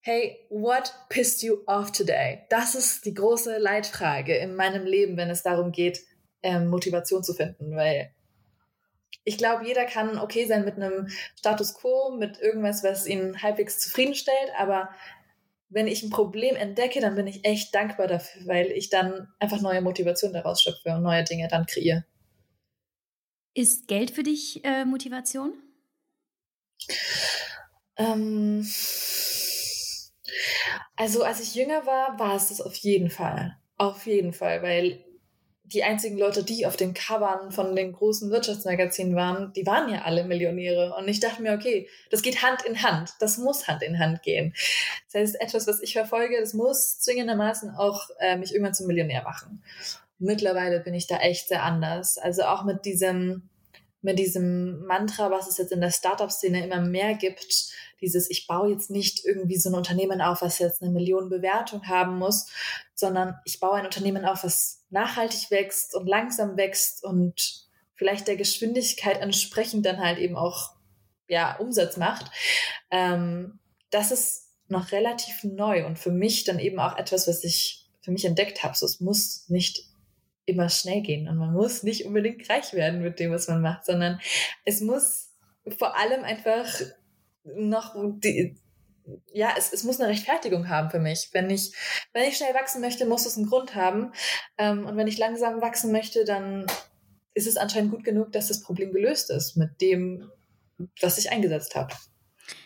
hey, what pissed you off today? Das ist die große Leitfrage in meinem Leben, wenn es darum geht, ähm, Motivation zu finden, weil ich glaube, jeder kann okay sein mit einem Status quo, mit irgendwas, was ihn halbwegs zufriedenstellt, aber wenn ich ein Problem entdecke, dann bin ich echt dankbar dafür, weil ich dann einfach neue Motivation daraus schöpfe und neue Dinge dann kreiere. Ist Geld für dich äh, Motivation? Ähm, also als ich jünger war, war es das auf jeden Fall. Auf jeden Fall, weil die einzigen Leute, die auf den Covern von den großen Wirtschaftsmagazinen waren, die waren ja alle Millionäre. Und ich dachte mir, okay, das geht Hand in Hand. Das muss Hand in Hand gehen. Das heißt, etwas, was ich verfolge, das muss zwingendermaßen auch äh, mich irgendwann zum Millionär machen. Mittlerweile bin ich da echt sehr anders. Also auch mit diesem, mit diesem Mantra, was es jetzt in der Startup-Szene immer mehr gibt, dieses, ich baue jetzt nicht irgendwie so ein Unternehmen auf, was jetzt eine Million Bewertung haben muss, sondern ich baue ein Unternehmen auf, was nachhaltig wächst und langsam wächst und vielleicht der Geschwindigkeit entsprechend dann halt eben auch ja, Umsatz macht. Ähm, das ist noch relativ neu und für mich dann eben auch etwas, was ich für mich entdeckt habe. So, es muss nicht immer schnell gehen und man muss nicht unbedingt reich werden mit dem, was man macht, sondern es muss vor allem einfach noch die, ja, es, es muss eine Rechtfertigung haben für mich. Wenn ich, wenn ich schnell wachsen möchte, muss es einen Grund haben. Ähm, und wenn ich langsam wachsen möchte, dann ist es anscheinend gut genug, dass das Problem gelöst ist mit dem, was ich eingesetzt habe.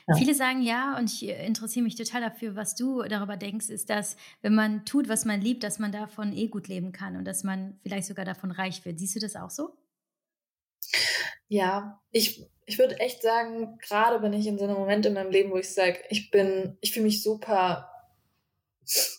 Ja. Viele sagen ja, und ich interessiere mich total dafür, was du darüber denkst, ist, dass wenn man tut, was man liebt, dass man davon eh gut leben kann und dass man vielleicht sogar davon reich wird. Siehst du das auch so? Ja, ich, ich würde echt sagen, gerade bin ich in so einem Moment in meinem Leben, wo ich sage, ich bin, ich fühle mich super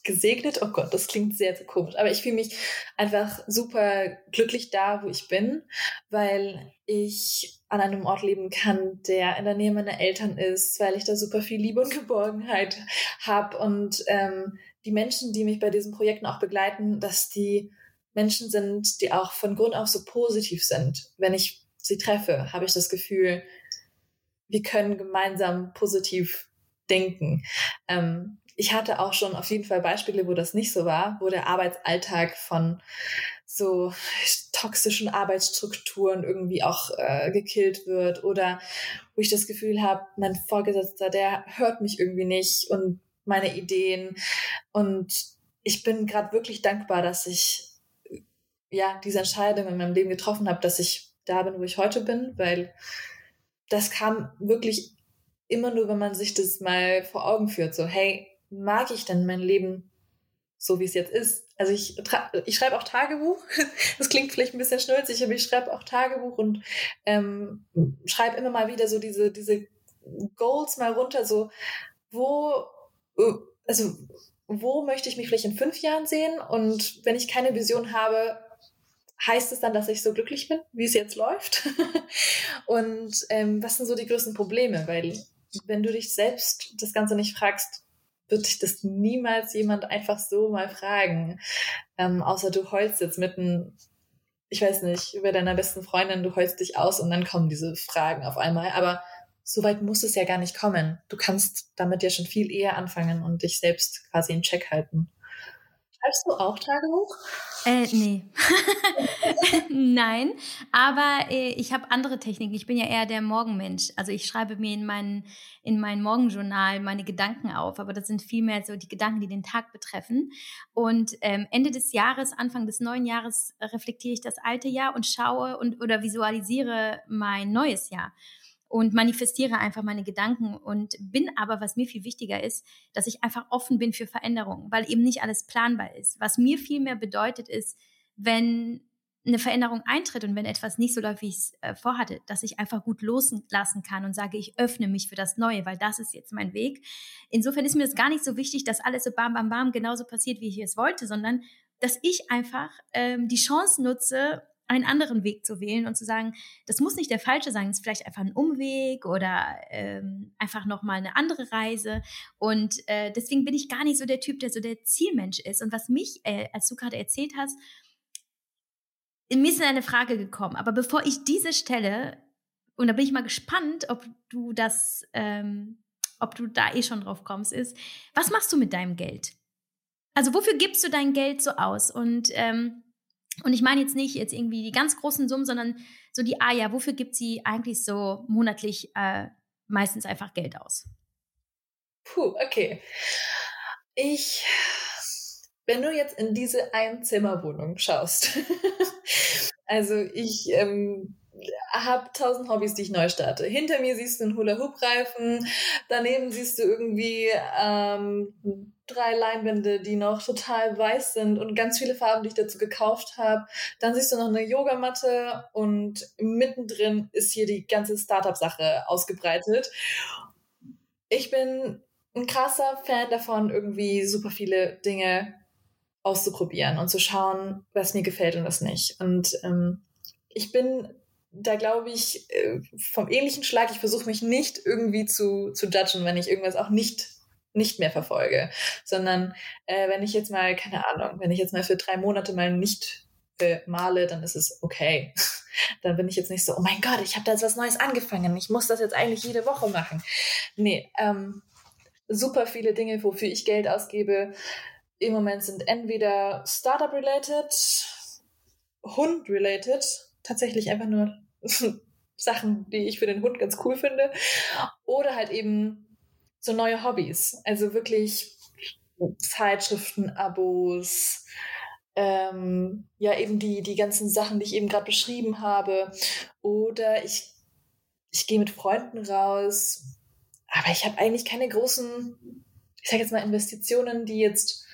gesegnet. Oh Gott, das klingt sehr, sehr komisch. Aber ich fühle mich einfach super glücklich da, wo ich bin, weil ich an einem Ort leben kann, der in der Nähe meiner Eltern ist, weil ich da super viel Liebe und Geborgenheit habe und ähm, die Menschen, die mich bei diesen Projekten auch begleiten, dass die Menschen sind, die auch von Grund auf so positiv sind. Wenn ich sie treffe, habe ich das Gefühl, wir können gemeinsam positiv denken. Ähm, ich hatte auch schon auf jeden Fall Beispiele, wo das nicht so war, wo der Arbeitsalltag von so toxischen Arbeitsstrukturen irgendwie auch äh, gekillt wird oder wo ich das Gefühl habe, mein Vorgesetzter, der hört mich irgendwie nicht und meine Ideen. Und ich bin gerade wirklich dankbar, dass ich ja diese Entscheidung in meinem Leben getroffen habe, dass ich da bin, wo ich heute bin, weil das kam wirklich immer nur, wenn man sich das mal vor Augen führt, so hey, mag ich denn mein Leben so, wie es jetzt ist? Also ich, ich schreibe auch Tagebuch. Das klingt vielleicht ein bisschen schnulzig, aber ich schreibe auch Tagebuch und ähm, schreibe immer mal wieder so diese, diese Goals mal runter, so wo, also wo möchte ich mich vielleicht in fünf Jahren sehen? Und wenn ich keine Vision habe, heißt es dann, dass ich so glücklich bin, wie es jetzt läuft? und ähm, was sind so die größten Probleme? Weil wenn du dich selbst das Ganze nicht fragst, wird dich das niemals jemand einfach so mal fragen. Ähm, außer du heulst jetzt mitten, ich weiß nicht, über deiner besten Freundin, du heulst dich aus und dann kommen diese Fragen auf einmal. Aber so weit muss es ja gar nicht kommen. Du kannst damit ja schon viel eher anfangen und dich selbst quasi in Check halten. Schreibst du auch Tagebuch? Äh, nee. Nein, aber äh, ich habe andere Techniken. Ich bin ja eher der Morgenmensch. Also ich schreibe mir in mein, in mein Morgenjournal meine Gedanken auf, aber das sind vielmehr so die Gedanken, die den Tag betreffen. Und ähm, Ende des Jahres, Anfang des neuen Jahres reflektiere ich das alte Jahr und schaue und oder visualisiere mein neues Jahr und manifestiere einfach meine Gedanken und bin aber, was mir viel wichtiger ist, dass ich einfach offen bin für Veränderungen, weil eben nicht alles planbar ist. Was mir viel mehr bedeutet ist, wenn eine Veränderung eintritt und wenn etwas nicht so läuft, wie ich es äh, vorhatte, dass ich einfach gut loslassen kann und sage, ich öffne mich für das Neue, weil das ist jetzt mein Weg. Insofern ist mir das gar nicht so wichtig, dass alles so bam, bam, bam genauso passiert, wie ich es wollte, sondern dass ich einfach ähm, die Chance nutze, einen anderen Weg zu wählen und zu sagen, das muss nicht der falsche sein, es ist vielleicht einfach ein Umweg oder ähm, einfach nochmal eine andere Reise. Und äh, deswegen bin ich gar nicht so der Typ, der so der Zielmensch ist. Und was mich, äh, als du gerade erzählt hast, mir ist eine Frage gekommen, aber bevor ich diese stelle, und da bin ich mal gespannt, ob du das, ähm, ob du da eh schon drauf kommst, ist, was machst du mit deinem Geld? Also wofür gibst du dein Geld so aus? Und ähm, und ich meine jetzt nicht jetzt irgendwie die ganz großen Summen, sondern so die, ah ja, wofür gibt sie eigentlich so monatlich äh, meistens einfach Geld aus? Puh, okay. Ich, wenn du jetzt in diese Einzimmerwohnung schaust, also ich ähm, habe tausend Hobbys, die ich neu starte. Hinter mir siehst du einen Hula-Hoop-Reifen, daneben siehst du irgendwie ähm, drei Leinwände, die noch total weiß sind und ganz viele Farben, die ich dazu gekauft habe. Dann siehst du noch eine Yogamatte und mittendrin ist hier die ganze Startup-Sache ausgebreitet. Ich bin ein krasser Fan davon, irgendwie super viele Dinge auszuprobieren und zu schauen, was mir gefällt und was nicht. Und ähm, ich bin da glaube ich äh, vom ähnlichen Schlag, ich versuche mich nicht irgendwie zu, zu judgen, wenn ich irgendwas auch nicht nicht mehr verfolge, sondern äh, wenn ich jetzt mal, keine Ahnung, wenn ich jetzt mal für drei Monate mal nicht äh, male, dann ist es okay. dann bin ich jetzt nicht so, oh mein Gott, ich habe da jetzt was Neues angefangen, ich muss das jetzt eigentlich jede Woche machen. Nee, ähm, super viele Dinge, wofür ich Geld ausgebe, im Moment sind entweder Startup-related, Hund-related, tatsächlich einfach nur Sachen, die ich für den Hund ganz cool finde, oder halt eben so neue Hobbys. Also wirklich Zeitschriften, Abos, ähm, ja, eben die, die ganzen Sachen, die ich eben gerade beschrieben habe. Oder ich, ich gehe mit Freunden raus. Aber ich habe eigentlich keine großen, ich sage jetzt mal, Investitionen, die jetzt,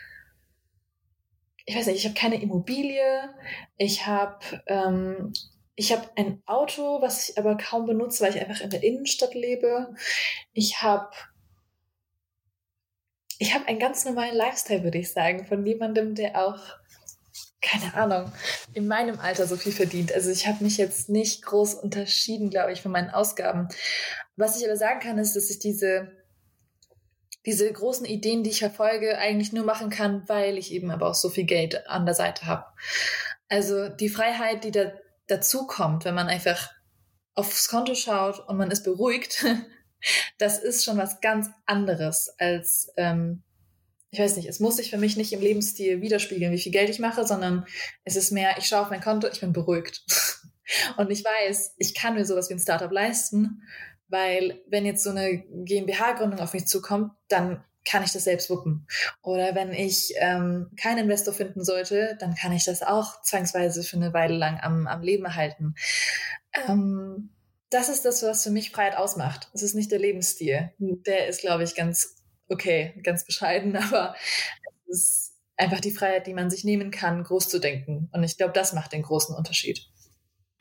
ich weiß nicht, ich habe keine Immobilie. Ich habe ähm, ich habe ein Auto, was ich aber kaum benutze, weil ich einfach in der Innenstadt lebe. Ich habe ich habe einen ganz normalen Lifestyle, würde ich sagen, von jemandem, der auch, keine Ahnung, in meinem Alter so viel verdient. Also ich habe mich jetzt nicht groß unterschieden, glaube ich, von meinen Ausgaben. Was ich aber sagen kann, ist, dass ich diese, diese großen Ideen, die ich verfolge, eigentlich nur machen kann, weil ich eben aber auch so viel Geld an der Seite habe. Also die Freiheit, die da dazu kommt, wenn man einfach aufs Konto schaut und man ist beruhigt, das ist schon was ganz anderes als, ähm, ich weiß nicht, es muss sich für mich nicht im Lebensstil widerspiegeln, wie viel Geld ich mache, sondern es ist mehr, ich schaue auf mein Konto, ich bin beruhigt. Und ich weiß, ich kann mir sowas wie ein Startup leisten, weil wenn jetzt so eine GmbH-Gründung auf mich zukommt, dann kann ich das selbst wuppen. Oder wenn ich ähm, keinen Investor finden sollte, dann kann ich das auch zwangsweise für eine Weile lang am, am Leben erhalten. Ähm, das ist das, was für mich Freiheit ausmacht. Es ist nicht der Lebensstil. Der ist, glaube ich, ganz okay, ganz bescheiden, aber es ist einfach die Freiheit, die man sich nehmen kann, groß zu denken. Und ich glaube, das macht den großen Unterschied.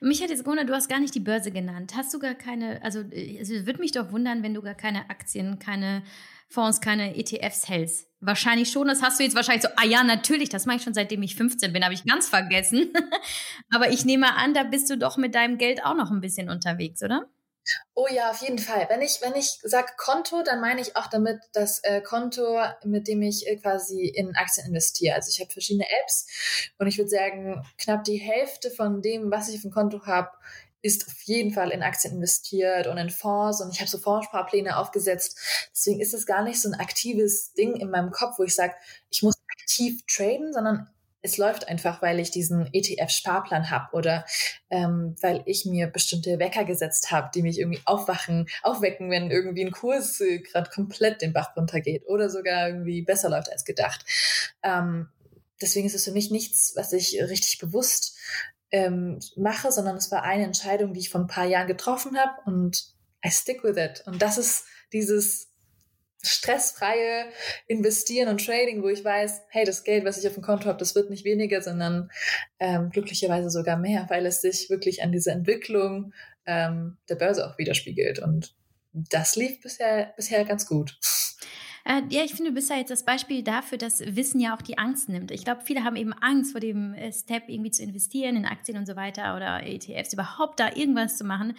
Mich hat jetzt gewundert, du hast gar nicht die Börse genannt. Hast du gar keine, also es würde mich doch wundern, wenn du gar keine Aktien, keine Fonds, keine ETFs hältst. Wahrscheinlich schon, das hast du jetzt wahrscheinlich so, ah ja, natürlich, das mache ich schon seitdem ich 15 bin, habe ich ganz vergessen. Aber ich nehme an, da bist du doch mit deinem Geld auch noch ein bisschen unterwegs, oder? Oh ja, auf jeden Fall. Wenn ich, wenn ich sage Konto, dann meine ich auch damit das äh, Konto, mit dem ich äh, quasi in Aktien investiere. Also ich habe verschiedene Apps und ich würde sagen, knapp die Hälfte von dem, was ich auf dem Konto habe, ist auf jeden Fall in Aktien investiert und in Fonds und ich habe so Fondssparpläne aufgesetzt. Deswegen ist das gar nicht so ein aktives Ding in meinem Kopf, wo ich sage, ich muss aktiv traden, sondern es läuft einfach, weil ich diesen ETF-Sparplan habe oder ähm, weil ich mir bestimmte Wecker gesetzt habe, die mich irgendwie aufwachen, aufwecken, wenn irgendwie ein Kurs äh, gerade komplett den Bach runtergeht oder sogar irgendwie besser läuft als gedacht. Ähm, deswegen ist es für mich nichts, was ich richtig bewusst ähm, mache, sondern es war eine Entscheidung, die ich vor ein paar Jahren getroffen habe und I stick with it. Und das ist dieses stressfreie Investieren und Trading, wo ich weiß, hey, das Geld, was ich auf dem Konto habe, das wird nicht weniger, sondern ähm, glücklicherweise sogar mehr, weil es sich wirklich an diese Entwicklung ähm, der Börse auch widerspiegelt. Und das lief bisher, bisher ganz gut. Äh, ja, ich finde, du bist ja jetzt das Beispiel dafür, dass Wissen ja auch die Angst nimmt. Ich glaube, viele haben eben Angst vor dem äh, Step, irgendwie zu investieren in Aktien und so weiter oder ETFs, überhaupt da irgendwas zu machen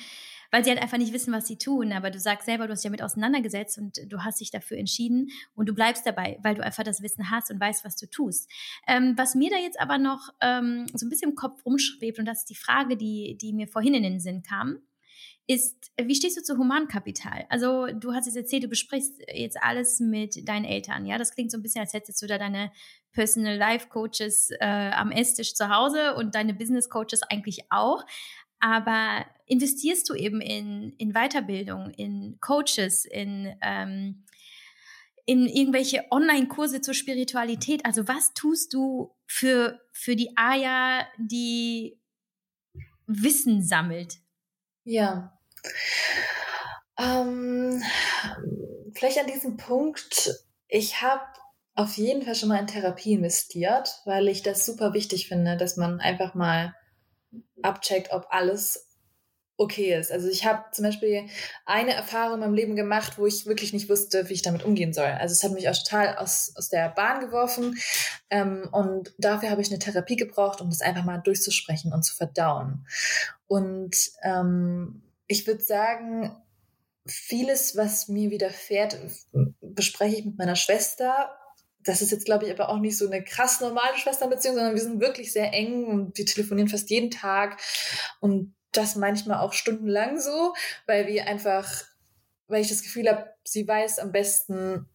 weil sie halt einfach nicht wissen, was sie tun. Aber du sagst selber, du hast dich damit auseinandergesetzt und du hast dich dafür entschieden und du bleibst dabei, weil du einfach das Wissen hast und weißt, was du tust. Ähm, was mir da jetzt aber noch ähm, so ein bisschen im Kopf rumschwebt, und das ist die Frage, die, die mir vorhin in den Sinn kam, ist, wie stehst du zu Humankapital? Also du hast jetzt erzählt, du besprichst jetzt alles mit deinen Eltern, ja? Das klingt so ein bisschen, als hättest du da deine Personal Life Coaches äh, am Esstisch zu Hause und deine Business Coaches eigentlich auch. Aber investierst du eben in, in Weiterbildung, in Coaches, in, ähm, in irgendwelche Online-Kurse zur Spiritualität? Also was tust du für, für die Aya, die Wissen sammelt? Ja. Ähm, vielleicht an diesem Punkt, ich habe auf jeden Fall schon mal in Therapie investiert, weil ich das super wichtig finde, dass man einfach mal abcheckt, ob alles okay ist. Also ich habe zum Beispiel eine Erfahrung in meinem Leben gemacht, wo ich wirklich nicht wusste, wie ich damit umgehen soll. Also es hat mich auch total aus, aus der Bahn geworfen ähm, und dafür habe ich eine Therapie gebraucht, um das einfach mal durchzusprechen und zu verdauen. Und ähm, ich würde sagen, vieles, was mir widerfährt, bespreche ich mit meiner Schwester das ist jetzt, glaube ich, aber auch nicht so eine krass normale Schwesternbeziehung, sondern wir sind wirklich sehr eng und wir telefonieren fast jeden Tag und das manchmal auch stundenlang so, weil wir einfach, weil ich das Gefühl habe, sie weiß am besten,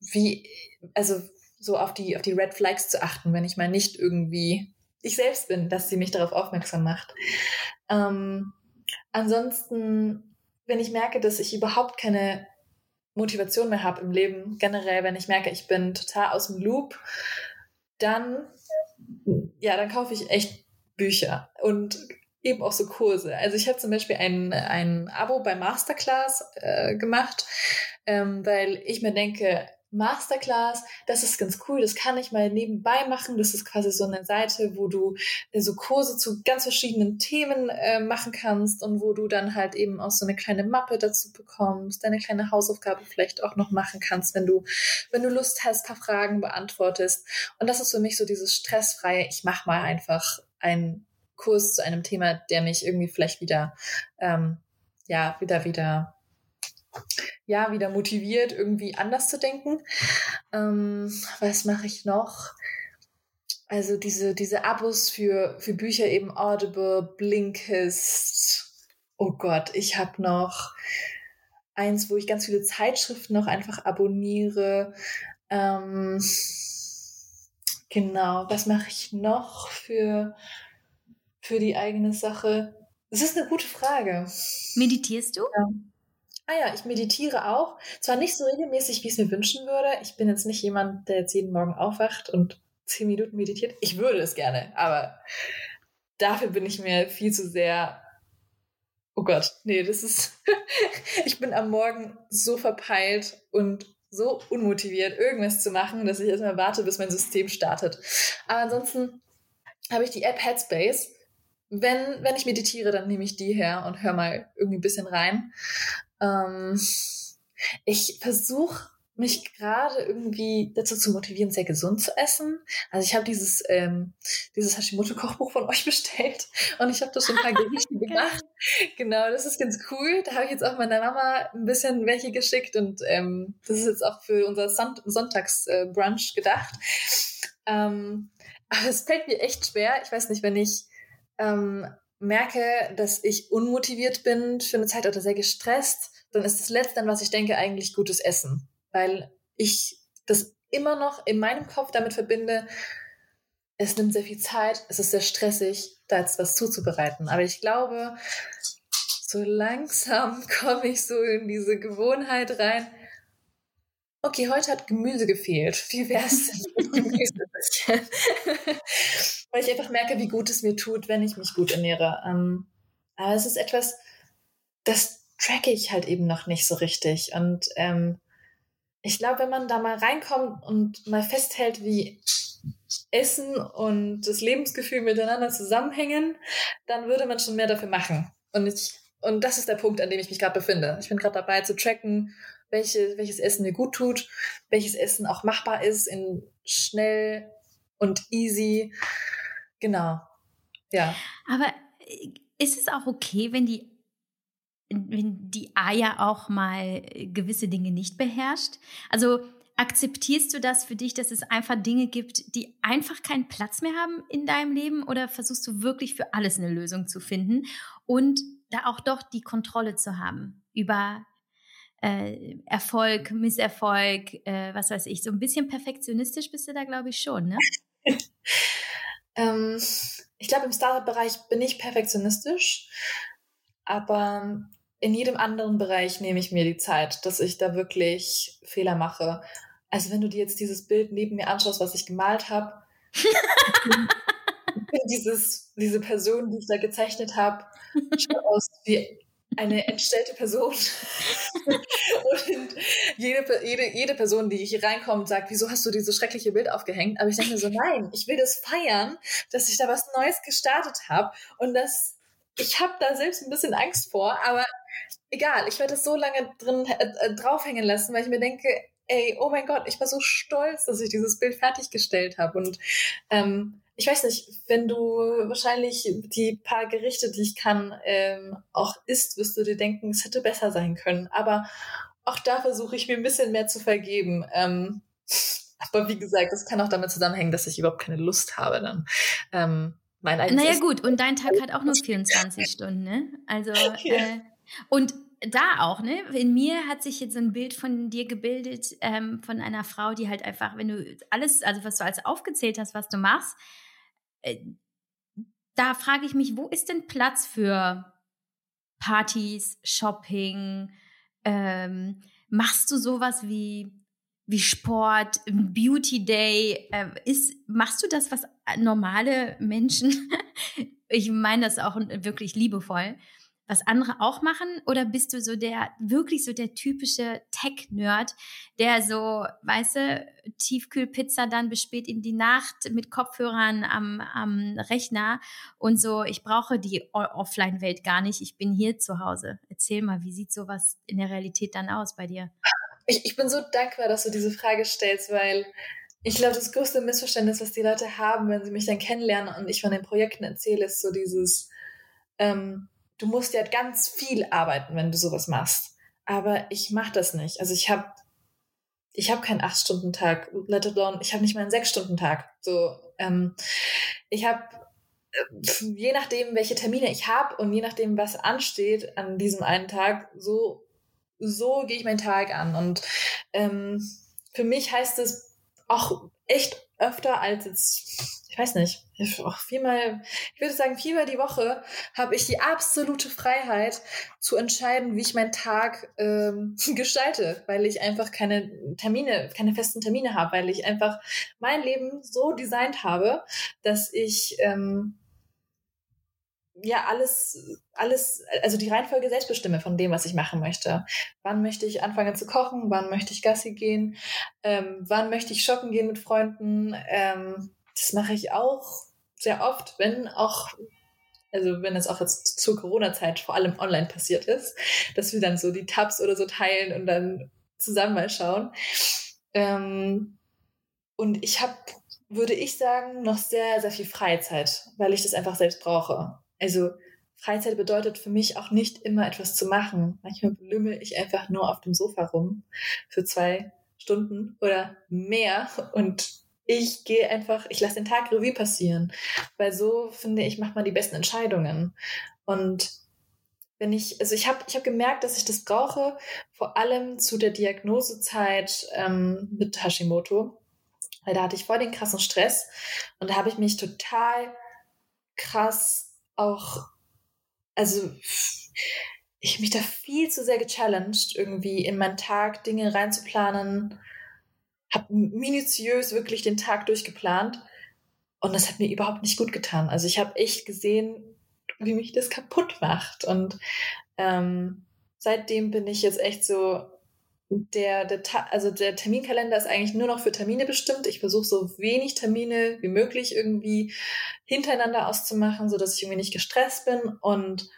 wie, also so auf die, auf die Red Flags zu achten, wenn ich mal nicht irgendwie ich selbst bin, dass sie mich darauf aufmerksam macht. Ähm, ansonsten, wenn ich merke, dass ich überhaupt keine Motivation mehr habe im Leben, generell, wenn ich merke, ich bin total aus dem Loop, dann, ja, dann kaufe ich echt Bücher und eben auch so Kurse. Also ich habe zum Beispiel ein, ein Abo bei Masterclass äh, gemacht, ähm, weil ich mir denke, Masterclass, das ist ganz cool, das kann ich mal nebenbei machen. Das ist quasi so eine Seite, wo du äh, so Kurse zu ganz verschiedenen Themen äh, machen kannst und wo du dann halt eben auch so eine kleine Mappe dazu bekommst, deine kleine Hausaufgabe vielleicht auch noch machen kannst, wenn du, wenn du Lust hast, paar Fragen beantwortest. Und das ist für mich so dieses stressfreie, ich mach mal einfach einen Kurs zu einem Thema, der mich irgendwie vielleicht wieder, ähm, ja, wieder, wieder ja, wieder motiviert, irgendwie anders zu denken. Ähm, was mache ich noch? Also diese, diese Abos für, für Bücher eben Audible, Blinkist. Oh Gott, ich habe noch eins, wo ich ganz viele Zeitschriften noch einfach abonniere. Ähm, genau, was mache ich noch für, für die eigene Sache? Das ist eine gute Frage. Meditierst du? Ja. Ah ja, ich meditiere auch. Zwar nicht so regelmäßig, wie ich es mir wünschen würde. Ich bin jetzt nicht jemand, der jetzt jeden Morgen aufwacht und zehn Minuten meditiert. Ich würde es gerne, aber dafür bin ich mir viel zu sehr. Oh Gott, nee, das ist. ich bin am Morgen so verpeilt und so unmotiviert, irgendwas zu machen, dass ich erstmal warte, bis mein System startet. Aber ansonsten habe ich die App Headspace. Wenn, wenn ich meditiere, dann nehme ich die her und höre mal irgendwie ein bisschen rein. Ähm, ich versuche mich gerade irgendwie dazu zu motivieren, sehr gesund zu essen. Also ich habe dieses ähm, dieses Hashimoto-Kochbuch von euch bestellt und ich habe da schon ein paar Gerichte gemacht. Genau, das ist ganz cool. Da habe ich jetzt auch meiner Mama ein bisschen welche geschickt und ähm, das ist jetzt auch für unser Son Sonntagsbrunch äh, gedacht. Ähm, aber es fällt mir echt schwer. Ich weiß nicht, wenn ich ähm, merke, dass ich unmotiviert bin für eine Zeit oder sehr gestresst, dann ist das Letzte, an was ich denke, eigentlich gutes Essen. Weil ich das immer noch in meinem Kopf damit verbinde, es nimmt sehr viel Zeit, es ist sehr stressig, da jetzt was zuzubereiten. Aber ich glaube, so langsam komme ich so in diese Gewohnheit rein. Okay, heute hat Gemüse gefehlt. Wie wäre es denn mit Gemüse? Weil ich einfach merke, wie gut es mir tut, wenn ich mich gut ernähre. Ähm, aber es ist etwas, das tracke ich halt eben noch nicht so richtig. Und ähm, ich glaube, wenn man da mal reinkommt und mal festhält, wie Essen und das Lebensgefühl miteinander zusammenhängen, dann würde man schon mehr dafür machen. Und ich, und das ist der Punkt, an dem ich mich gerade befinde. Ich bin gerade dabei zu tracken, welche, welches Essen mir gut tut, welches Essen auch machbar ist in schnell und easy. Genau. Ja. Aber äh, ist es auch okay, wenn die wenn die Aya auch mal gewisse Dinge nicht beherrscht? Also akzeptierst du das für dich, dass es einfach Dinge gibt, die einfach keinen Platz mehr haben in deinem Leben oder versuchst du wirklich für alles eine Lösung zu finden und da auch doch die Kontrolle zu haben über äh, Erfolg, Misserfolg, äh, was weiß ich. So ein bisschen perfektionistisch bist du da, glaube ich, schon, ne? ähm, ich glaube, im Startup-Bereich bin ich perfektionistisch, aber in jedem anderen Bereich nehme ich mir die Zeit, dass ich da wirklich Fehler mache. Also wenn du dir jetzt dieses Bild neben mir anschaust, was ich gemalt habe, dieses, diese Person, die ich da gezeichnet habe, schaut aus wie eine entstellte Person. und jede, jede, jede Person, die hier reinkommt, sagt, wieso hast du dieses schreckliche Bild aufgehängt? Aber ich denke mir so, nein, ich will das feiern, dass ich da was Neues gestartet habe und dass ich habe da selbst ein bisschen Angst vor, aber egal, ich werde das so lange drin äh, äh, draufhängen lassen, weil ich mir denke, ey, oh mein Gott, ich war so stolz, dass ich dieses Bild fertiggestellt habe und ähm, ich weiß nicht, wenn du wahrscheinlich die paar Gerichte, die ich kann, ähm, auch isst, wirst du dir denken, es hätte besser sein können. Aber auch da versuche ich mir ein bisschen mehr zu vergeben. Ähm, aber wie gesagt, das kann auch damit zusammenhängen, dass ich überhaupt keine Lust habe dann. Ähm, mein naja gut, und dein Tag hat auch nur 24 Stunden, ne? Also äh, und da auch, ne? In mir hat sich jetzt so ein Bild von dir gebildet, ähm, von einer Frau, die halt einfach, wenn du alles, also was du als aufgezählt hast, was du machst, äh, da frage ich mich, wo ist denn Platz für Partys, Shopping? Ähm, machst du sowas wie, wie Sport, Beauty Day? Äh, ist, machst du das, was normale Menschen, ich meine das auch wirklich liebevoll, was andere auch machen? Oder bist du so der, wirklich so der typische Tech-Nerd, der so, weißt du, Tiefkühlpizza dann bis spät in die Nacht mit Kopfhörern am, am Rechner und so, ich brauche die Offline-Welt gar nicht, ich bin hier zu Hause. Erzähl mal, wie sieht sowas in der Realität dann aus bei dir? Ich, ich bin so dankbar, dass du diese Frage stellst, weil ich glaube, das größte Missverständnis, was die Leute haben, wenn sie mich dann kennenlernen und ich von den Projekten erzähle, ist so dieses, ähm, du musst ja ganz viel arbeiten, wenn du sowas machst. Aber ich mache das nicht. Also ich habe ich habe keinen acht Stunden Tag, let alone, ich habe nicht mal einen sechs Stunden Tag. So, ähm, ich habe äh, je nachdem, welche Termine ich habe und je nachdem, was ansteht an diesem einen Tag, so so gehe ich meinen Tag an. Und ähm, für mich heißt es auch echt öfter als jetzt ich weiß nicht, auch viermal, ich würde sagen, viermal die Woche habe ich die absolute Freiheit zu entscheiden, wie ich meinen Tag ähm, gestalte, weil ich einfach keine Termine, keine festen Termine habe, weil ich einfach mein Leben so designt habe, dass ich ähm, ja alles, alles, also die Reihenfolge selbst bestimme von dem, was ich machen möchte. Wann möchte ich anfangen zu kochen? Wann möchte ich Gassi gehen? Ähm, wann möchte ich shoppen gehen mit Freunden? Ähm, das mache ich auch sehr oft, wenn auch, also wenn es auch jetzt zur Corona-Zeit vor allem online passiert ist, dass wir dann so die Tabs oder so teilen und dann zusammen mal schauen. Ähm, und ich habe, würde ich sagen, noch sehr, sehr viel Freizeit, weil ich das einfach selbst brauche. Also Freizeit bedeutet für mich auch nicht immer etwas zu machen. Manchmal lümmel ich einfach nur auf dem Sofa rum für zwei Stunden oder mehr und ich gehe einfach, ich lasse den Tag Revue passieren, weil so finde ich, macht man die besten Entscheidungen. Und wenn ich, also ich habe ich hab gemerkt, dass ich das brauche, vor allem zu der Diagnosezeit ähm, mit Hashimoto. Weil da hatte ich voll den krassen Stress und da habe ich mich total krass auch, also ich mich da viel zu sehr gechallenged, irgendwie in meinen Tag Dinge reinzuplanen, habe minutiös wirklich den Tag durchgeplant. Und das hat mir überhaupt nicht gut getan. Also ich habe echt gesehen, wie mich das kaputt macht. Und ähm, seitdem bin ich jetzt echt so der, der, also der Terminkalender ist eigentlich nur noch für Termine bestimmt. Ich versuche so wenig Termine wie möglich irgendwie hintereinander auszumachen, sodass ich irgendwie nicht gestresst bin. Und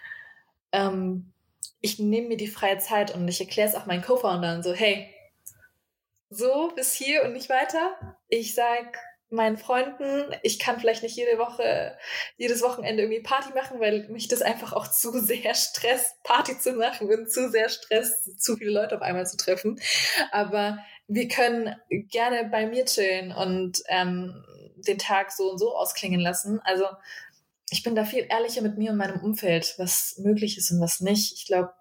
ähm, ich nehme mir die freie Zeit und ich erkläre es auch meinen Co-Foundern so, hey, so bis hier und nicht weiter. Ich sag meinen Freunden, ich kann vielleicht nicht jede Woche, jedes Wochenende irgendwie Party machen, weil mich das einfach auch zu sehr stresst, Party zu machen und zu sehr stresst, zu viele Leute auf einmal zu treffen. Aber wir können gerne bei mir chillen und ähm, den Tag so und so ausklingen lassen. Also ich bin da viel ehrlicher mit mir und meinem Umfeld, was möglich ist und was nicht. Ich glaube,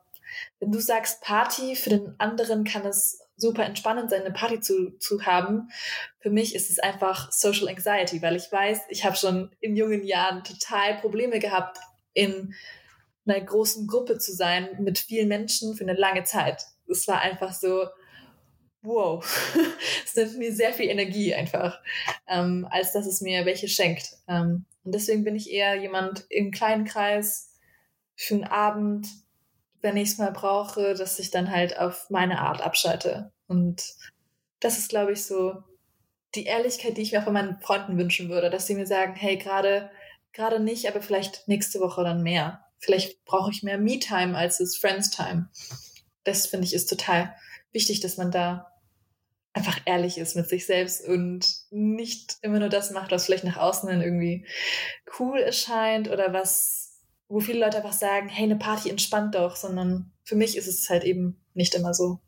wenn du sagst Party, für den anderen kann es super entspannend sein, eine Party zu, zu haben. Für mich ist es einfach Social Anxiety, weil ich weiß, ich habe schon in jungen Jahren total Probleme gehabt, in einer großen Gruppe zu sein mit vielen Menschen für eine lange Zeit. Es war einfach so, wow, es nimmt mir sehr viel Energie einfach, ähm, als dass es mir welche schenkt. Ähm, und deswegen bin ich eher jemand im kleinen Kreis für einen Abend, wenn ich es mal brauche, dass ich dann halt auf meine Art abschalte. Und das ist, glaube ich, so die Ehrlichkeit, die ich mir von meinen Freunden wünschen würde, dass sie mir sagen, hey, gerade gerade nicht, aber vielleicht nächste Woche dann mehr. Vielleicht brauche ich mehr Me-Time als es Friends-Time. Das finde ich ist total wichtig, dass man da einfach ehrlich ist mit sich selbst und nicht immer nur das macht, was vielleicht nach außen dann irgendwie cool erscheint oder was wo viele Leute einfach sagen, hey, eine Party entspannt doch, sondern für mich ist es halt eben nicht immer so.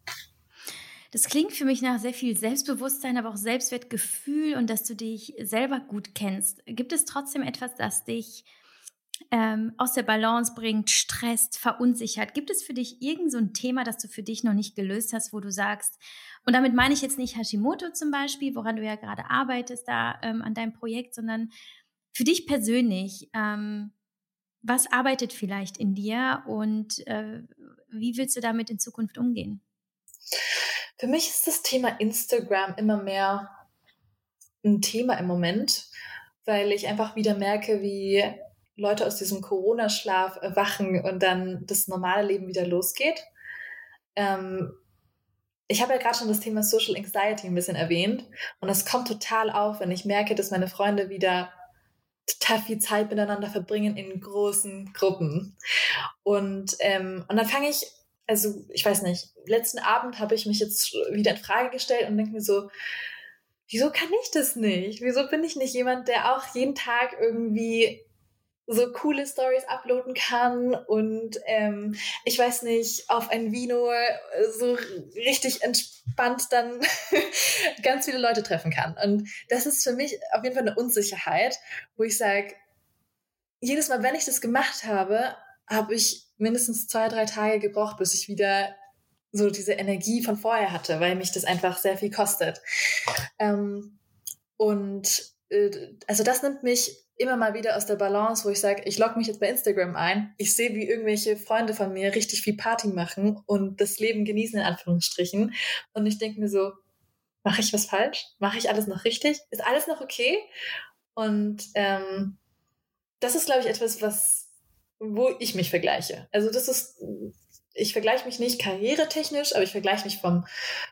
Das klingt für mich nach sehr viel Selbstbewusstsein, aber auch Selbstwertgefühl und dass du dich selber gut kennst. Gibt es trotzdem etwas, das dich ähm, aus der Balance bringt, stresst, verunsichert? Gibt es für dich irgend so ein Thema, das du für dich noch nicht gelöst hast, wo du sagst, und damit meine ich jetzt nicht Hashimoto zum Beispiel, woran du ja gerade arbeitest da ähm, an deinem Projekt, sondern für dich persönlich, ähm, was arbeitet vielleicht in dir und äh, wie willst du damit in Zukunft umgehen? Für mich ist das Thema Instagram immer mehr ein Thema im Moment, weil ich einfach wieder merke, wie Leute aus diesem Corona-Schlaf erwachen und dann das normale Leben wieder losgeht. Ähm, ich habe ja gerade schon das Thema Social Anxiety ein bisschen erwähnt und das kommt total auf, wenn ich merke, dass meine Freunde wieder total viel Zeit miteinander verbringen in großen Gruppen. Und, ähm, und dann fange ich, also ich weiß nicht, letzten Abend habe ich mich jetzt wieder in Frage gestellt und denke mir so, wieso kann ich das nicht? Wieso bin ich nicht jemand, der auch jeden Tag irgendwie so coole Stories uploaden kann und ähm, ich weiß nicht, auf ein Vino äh, so richtig entspannt dann ganz viele Leute treffen kann. Und das ist für mich auf jeden Fall eine Unsicherheit, wo ich sage, jedes Mal, wenn ich das gemacht habe, habe ich mindestens zwei, drei Tage gebraucht, bis ich wieder so diese Energie von vorher hatte, weil mich das einfach sehr viel kostet. Ähm, und äh, also das nimmt mich immer mal wieder aus der Balance, wo ich sage, ich logge mich jetzt bei Instagram ein. Ich sehe, wie irgendwelche Freunde von mir richtig viel Party machen und das Leben genießen, in Anführungsstrichen. Und ich denke mir so, mache ich was falsch? Mache ich alles noch richtig? Ist alles noch okay? Und ähm, das ist, glaube ich, etwas, was, wo ich mich vergleiche. Also das ist, ich vergleiche mich nicht karrieretechnisch, aber ich vergleiche mich vom,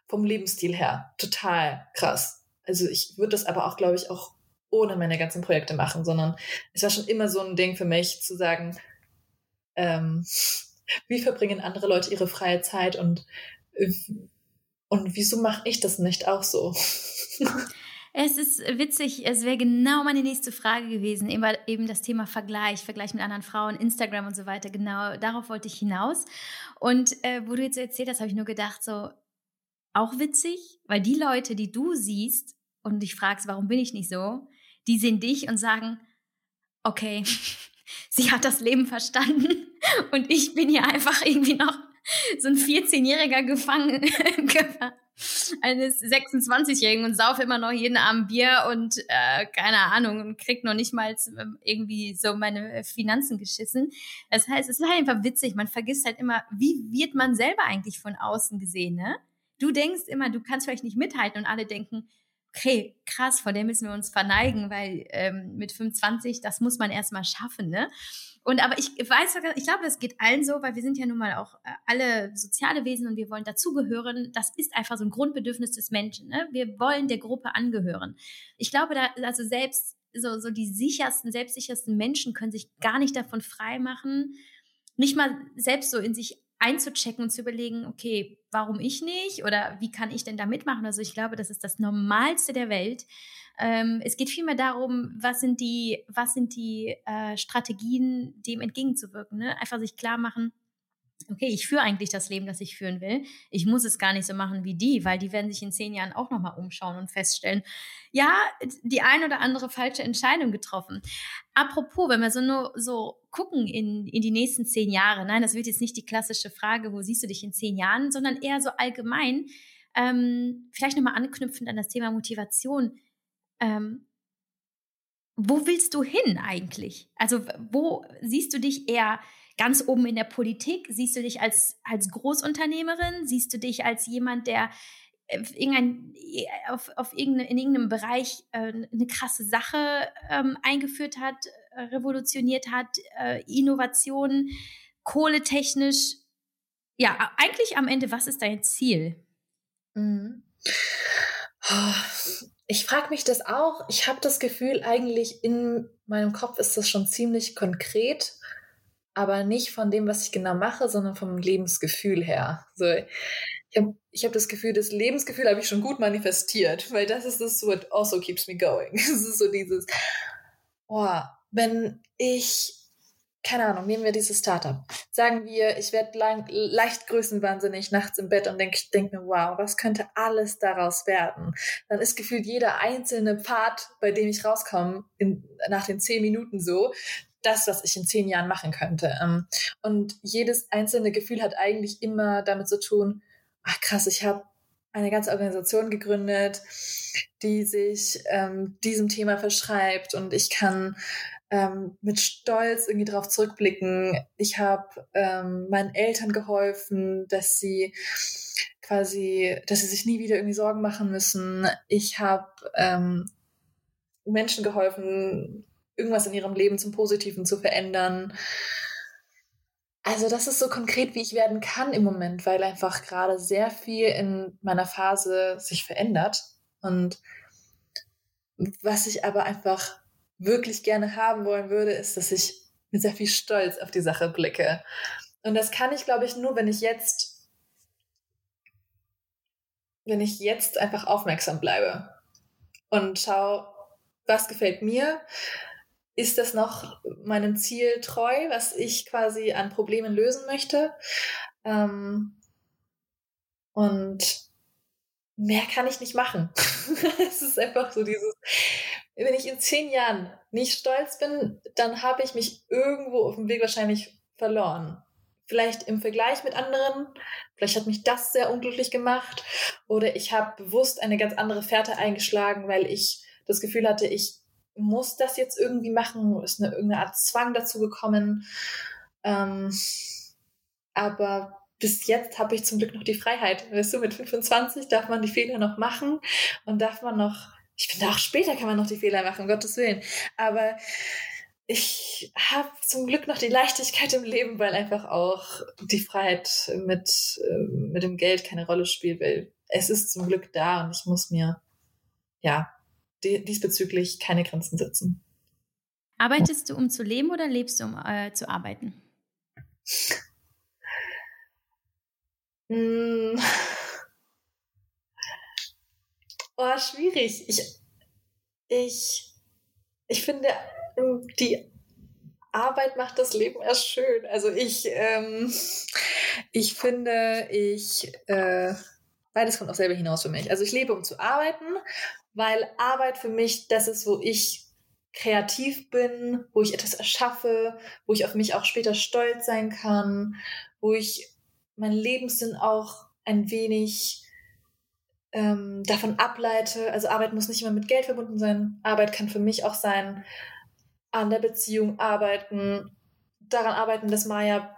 vom Lebensstil her. Total krass. Also ich würde das aber auch, glaube ich, auch ohne meine ganzen Projekte machen, sondern es war schon immer so ein Ding für mich zu sagen, ähm, wie verbringen andere Leute ihre freie Zeit und, und wieso mache ich das nicht auch so? Es ist witzig, es wäre genau meine nächste Frage gewesen, eben das Thema Vergleich, Vergleich mit anderen Frauen, Instagram und so weiter. Genau darauf wollte ich hinaus. Und äh, wo du jetzt erzählt hast, habe ich nur gedacht, so auch witzig, weil die Leute, die du siehst und dich fragst, warum bin ich nicht so, die sehen dich und sagen, okay, sie hat das Leben verstanden und ich bin hier einfach irgendwie noch so ein 14-jähriger Gefangener. eines 26-Jährigen und saufe immer noch jeden Abend Bier und äh, keine Ahnung und krieg noch nicht mal ähm, irgendwie so meine Finanzen geschissen. Das heißt, es ist halt einfach witzig. Man vergisst halt immer, wie wird man selber eigentlich von außen gesehen, ne? Du denkst immer, du kannst vielleicht nicht mithalten und alle denken, okay, krass, vor dem müssen wir uns verneigen, weil ähm, mit 25, das muss man erstmal schaffen, ne? Und aber ich weiß, ich glaube, das geht allen so, weil wir sind ja nun mal auch äh, alle soziale Wesen und wir wollen dazugehören. Das ist einfach so ein Grundbedürfnis des Menschen. Ne? Wir wollen der Gruppe angehören. Ich glaube, da, also selbst so, so die sichersten, selbstsichersten Menschen können sich gar nicht davon freimachen, nicht mal selbst so in sich einzuchecken und zu überlegen, okay, warum ich nicht oder wie kann ich denn da mitmachen? Also ich glaube, das ist das Normalste der Welt, ähm, es geht vielmehr darum, was sind die, was sind die äh, Strategien, dem entgegenzuwirken. Ne? Einfach sich klar machen, okay, ich führe eigentlich das Leben, das ich führen will. Ich muss es gar nicht so machen wie die, weil die werden sich in zehn Jahren auch nochmal umschauen und feststellen, ja, die ein oder andere falsche Entscheidung getroffen. Apropos, wenn wir so nur so gucken in, in die nächsten zehn Jahre, nein, das wird jetzt nicht die klassische Frage, wo siehst du dich in zehn Jahren, sondern eher so allgemein, ähm, vielleicht nochmal anknüpfend an das Thema Motivation ähm, wo willst du hin eigentlich? Also wo siehst du dich eher ganz oben in der Politik? Siehst du dich als, als Großunternehmerin? Siehst du dich als jemand, der äh, irgendein, äh, auf, auf irgendeine, in irgendeinem Bereich äh, eine krasse Sache ähm, eingeführt hat, äh, revolutioniert hat, äh, Innovationen, kohletechnisch? Ja, eigentlich am Ende, was ist dein Ziel? Mhm. Oh, ich frage mich das auch. Ich habe das Gefühl, eigentlich in meinem Kopf ist das schon ziemlich konkret, aber nicht von dem, was ich genau mache, sondern vom Lebensgefühl her. So, ich habe hab das Gefühl, das Lebensgefühl habe ich schon gut manifestiert, weil das ist das, what also keeps me going. Es ist so dieses, oh, wenn ich keine Ahnung, nehmen wir dieses Startup. Sagen wir, ich werde leicht größenwahnsinnig nachts im Bett und denke denk mir, wow, was könnte alles daraus werden? Dann ist gefühlt jeder einzelne Part, bei dem ich rauskomme, in, nach den zehn Minuten so, das, was ich in zehn Jahren machen könnte. Ähm, und jedes einzelne Gefühl hat eigentlich immer damit zu tun, ach krass, ich habe eine ganze Organisation gegründet, die sich ähm, diesem Thema verschreibt und ich kann ähm, mit Stolz irgendwie darauf zurückblicken. Ich habe ähm, meinen Eltern geholfen, dass sie quasi, dass sie sich nie wieder irgendwie Sorgen machen müssen. Ich habe ähm, Menschen geholfen, irgendwas in ihrem Leben zum Positiven zu verändern. Also das ist so konkret, wie ich werden kann im Moment, weil einfach gerade sehr viel in meiner Phase sich verändert und was ich aber einfach wirklich gerne haben wollen würde, ist, dass ich mit sehr viel Stolz auf die Sache blicke. Und das kann ich, glaube ich, nur, wenn ich jetzt, wenn ich jetzt einfach aufmerksam bleibe und schaue, was gefällt mir, ist das noch meinem Ziel treu, was ich quasi an Problemen lösen möchte. Ähm, und mehr kann ich nicht machen. es ist einfach so dieses, wenn ich in zehn Jahren nicht stolz bin, dann habe ich mich irgendwo auf dem Weg wahrscheinlich verloren. Vielleicht im Vergleich mit anderen, vielleicht hat mich das sehr unglücklich gemacht oder ich habe bewusst eine ganz andere Fährte eingeschlagen, weil ich das Gefühl hatte, ich muss das jetzt irgendwie machen, ist eine irgendeine Art Zwang dazu gekommen. Ähm, aber bis jetzt habe ich zum Glück noch die Freiheit. Weißt du, mit 25 darf man die Fehler noch machen und darf man noch ich finde auch später kann man noch die Fehler machen, um Gottes Willen. Aber ich habe zum Glück noch die Leichtigkeit im Leben, weil einfach auch die Freiheit mit, ähm, mit dem Geld keine Rolle spielt, weil es ist zum Glück da und ich muss mir, ja, diesbezüglich keine Grenzen setzen. Arbeitest du, um zu leben oder lebst du, um äh, zu arbeiten? Mm. Oh, schwierig. Ich, ich, ich finde, ähm, die Arbeit macht das Leben erst schön. Also ich, ähm, ich finde, ich, äh, beides kommt auch selber hinaus für mich. Also ich lebe, um zu arbeiten, weil Arbeit für mich das ist, wo ich kreativ bin, wo ich etwas erschaffe, wo ich auf mich auch später stolz sein kann, wo ich meinen Lebenssinn auch ein wenig ähm, davon ableite, also Arbeit muss nicht immer mit Geld verbunden sein. Arbeit kann für mich auch sein, an der Beziehung arbeiten, daran arbeiten, dass Maya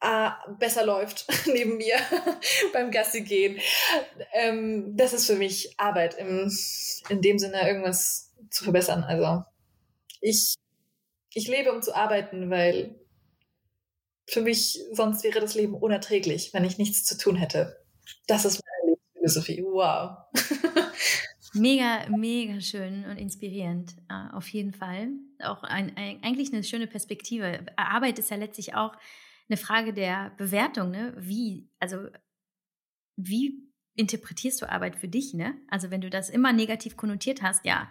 äh, besser läuft neben mir beim Gassi gehen. Ähm, das ist für mich Arbeit, im, in dem Sinne irgendwas zu verbessern. Also ich, ich lebe, um zu arbeiten, weil für mich sonst wäre das Leben unerträglich, wenn ich nichts zu tun hätte. Das ist meine Lebensphilosophie. Wow. Mega, mega schön und inspirierend, äh, auf jeden Fall. Auch ein, ein, eigentlich eine schöne Perspektive. Arbeit ist ja letztlich auch eine Frage der Bewertung, ne? Wie, also wie interpretierst du Arbeit für dich, ne? Also wenn du das immer negativ konnotiert hast, ja,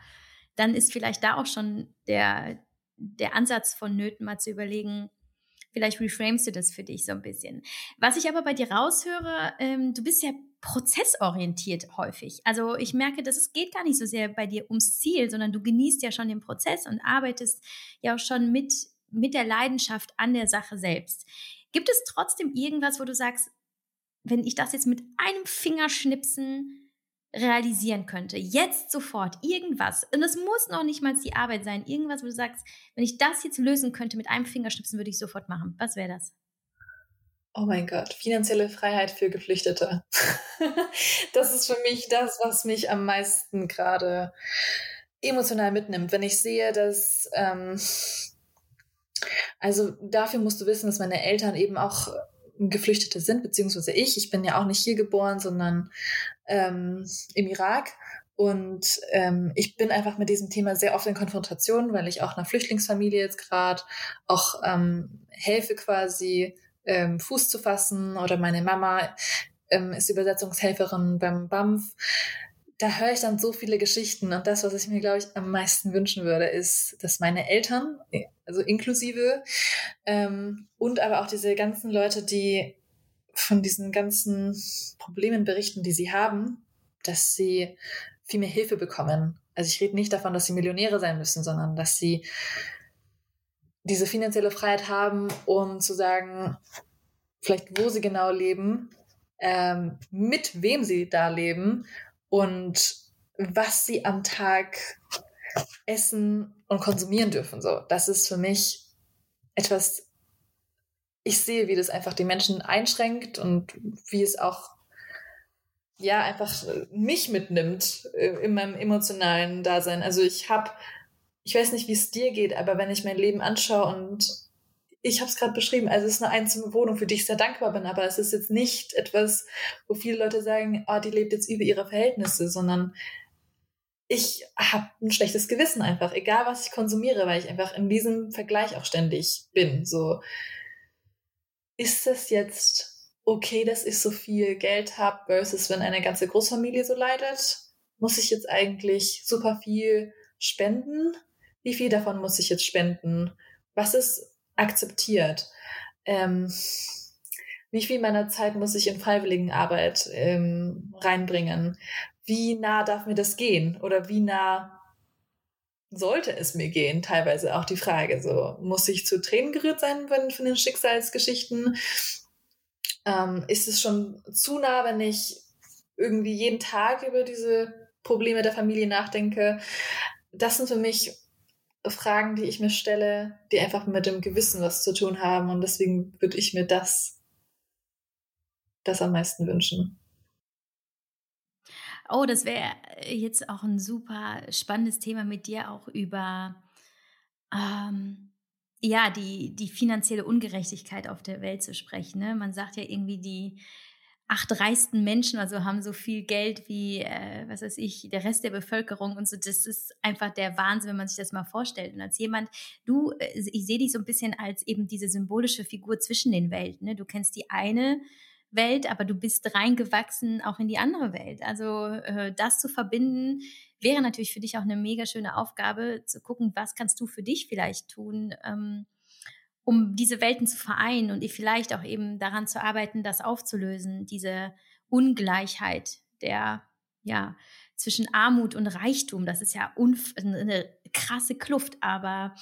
dann ist vielleicht da auch schon der, der Ansatz von Nöten mal zu überlegen, vielleicht reframest du das für dich so ein bisschen. Was ich aber bei dir raushöre, ähm, du bist ja prozessorientiert häufig. Also ich merke, dass es geht gar nicht so sehr bei dir ums Ziel, sondern du genießt ja schon den Prozess und arbeitest ja auch schon mit, mit der Leidenschaft an der Sache selbst. Gibt es trotzdem irgendwas, wo du sagst, wenn ich das jetzt mit einem Fingerschnipsen realisieren könnte. Jetzt sofort irgendwas. Und es muss noch nicht mal die Arbeit sein. Irgendwas, wo du sagst, wenn ich das jetzt lösen könnte mit einem Fingerschnipsen, würde ich sofort machen. Was wäre das? Oh mein Gott, finanzielle Freiheit für Geflüchtete. das ist für mich das, was mich am meisten gerade emotional mitnimmt. Wenn ich sehe, dass, ähm, also dafür musst du wissen, dass meine Eltern eben auch Geflüchtete sind, beziehungsweise ich. Ich bin ja auch nicht hier geboren, sondern ähm, im Irak. Und ähm, ich bin einfach mit diesem Thema sehr oft in Konfrontation, weil ich auch einer Flüchtlingsfamilie jetzt gerade auch ähm, helfe quasi ähm, Fuß zu fassen oder meine Mama ähm, ist Übersetzungshelferin beim BAMF. Da höre ich dann so viele Geschichten und das, was ich mir, glaube ich, am meisten wünschen würde, ist, dass meine Eltern, also inklusive, ähm, und aber auch diese ganzen Leute, die von diesen ganzen Problemen berichten, die sie haben, dass sie viel mehr Hilfe bekommen. Also ich rede nicht davon, dass sie Millionäre sein müssen, sondern dass sie diese finanzielle Freiheit haben, um zu sagen, vielleicht wo sie genau leben, ähm, mit wem sie da leben und was sie am Tag essen und konsumieren dürfen. So, das ist für mich etwas ich sehe, wie das einfach die Menschen einschränkt und wie es auch ja einfach mich mitnimmt äh, in meinem emotionalen Dasein. Also ich habe, ich weiß nicht, wie es dir geht, aber wenn ich mein Leben anschaue und ich habe es gerade beschrieben, also es ist eine einzelne Wohnung, für die ich sehr dankbar bin, aber es ist jetzt nicht etwas, wo viele Leute sagen, oh, die lebt jetzt über ihre Verhältnisse, sondern ich habe ein schlechtes Gewissen einfach, egal was ich konsumiere, weil ich einfach in diesem Vergleich auch ständig bin. So, ist das jetzt okay, dass ich so viel Geld habe, versus wenn eine ganze Großfamilie so leidet? Muss ich jetzt eigentlich super viel spenden? Wie viel davon muss ich jetzt spenden? Was ist akzeptiert? Ähm, wie viel meiner Zeit muss ich in Freiwilligenarbeit ähm, reinbringen? Wie nah darf mir das gehen? Oder wie nah sollte es mir gehen, teilweise auch die Frage, so muss ich zu Tränen gerührt sein wenn, von den Schicksalsgeschichten? Ähm, ist es schon zu nah, wenn ich irgendwie jeden Tag über diese Probleme der Familie nachdenke? Das sind für mich Fragen, die ich mir stelle, die einfach mit dem Gewissen was zu tun haben und deswegen würde ich mir das, das am meisten wünschen. Oh, das wäre jetzt auch ein super spannendes Thema mit dir auch über ähm, ja die die finanzielle Ungerechtigkeit auf der Welt zu sprechen. Ne? Man sagt ja irgendwie die acht reichsten Menschen, also haben so viel Geld wie, äh, was weiß ich, der Rest der Bevölkerung und so. Das ist einfach der Wahnsinn, wenn man sich das mal vorstellt. Und als jemand, du, äh, ich sehe dich so ein bisschen als eben diese symbolische Figur zwischen den Welten. Ne? Du kennst die eine Welt, aber du bist reingewachsen auch in die andere Welt. Also äh, das zu verbinden, wäre natürlich für dich auch eine mega schöne Aufgabe, zu gucken, was kannst du für dich vielleicht tun, ähm, um diese Welten zu vereinen und vielleicht auch eben daran zu arbeiten, das aufzulösen, diese Ungleichheit der, ja, zwischen Armut und Reichtum. Das ist ja eine krasse Kluft, aber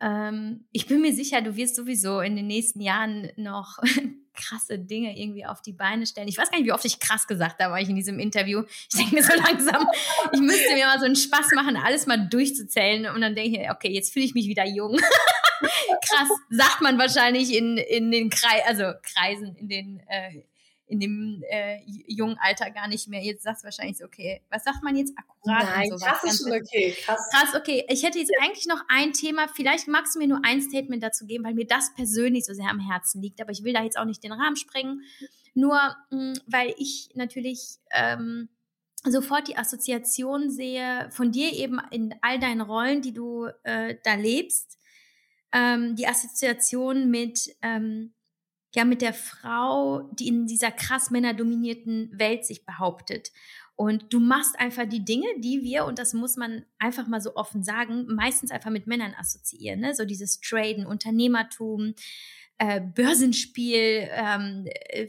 ähm, ich bin mir sicher, du wirst sowieso in den nächsten Jahren noch krasse Dinge irgendwie auf die Beine stellen. Ich weiß gar nicht, wie oft ich krass gesagt habe, ich in diesem Interview. Ich denke mir so langsam, ich müsste mir mal so einen Spaß machen, alles mal durchzuzählen. Und dann denke ich, okay, jetzt fühle ich mich wieder jung. Krass, sagt man wahrscheinlich in, in den Kreisen, also Kreisen, in den äh, in dem äh, jungen Alter gar nicht mehr. Jetzt sagst du wahrscheinlich so, okay, was sagt man jetzt akkurat? Nein, und krass ist schon okay. Krass. krass, okay. Ich hätte jetzt eigentlich noch ein Thema. Vielleicht magst du mir nur ein Statement dazu geben, weil mir das persönlich so sehr am Herzen liegt. Aber ich will da jetzt auch nicht den Rahmen sprengen. Nur, mh, weil ich natürlich ähm, sofort die Assoziation sehe von dir eben in all deinen Rollen, die du äh, da lebst. Ähm, die Assoziation mit ähm, ja mit der Frau, die in dieser krass männerdominierten Welt sich behauptet. Und du machst einfach die Dinge, die wir, und das muss man einfach mal so offen sagen, meistens einfach mit Männern assoziieren. Ne? So dieses Traden, Unternehmertum, äh, Börsenspiel, ähm, äh,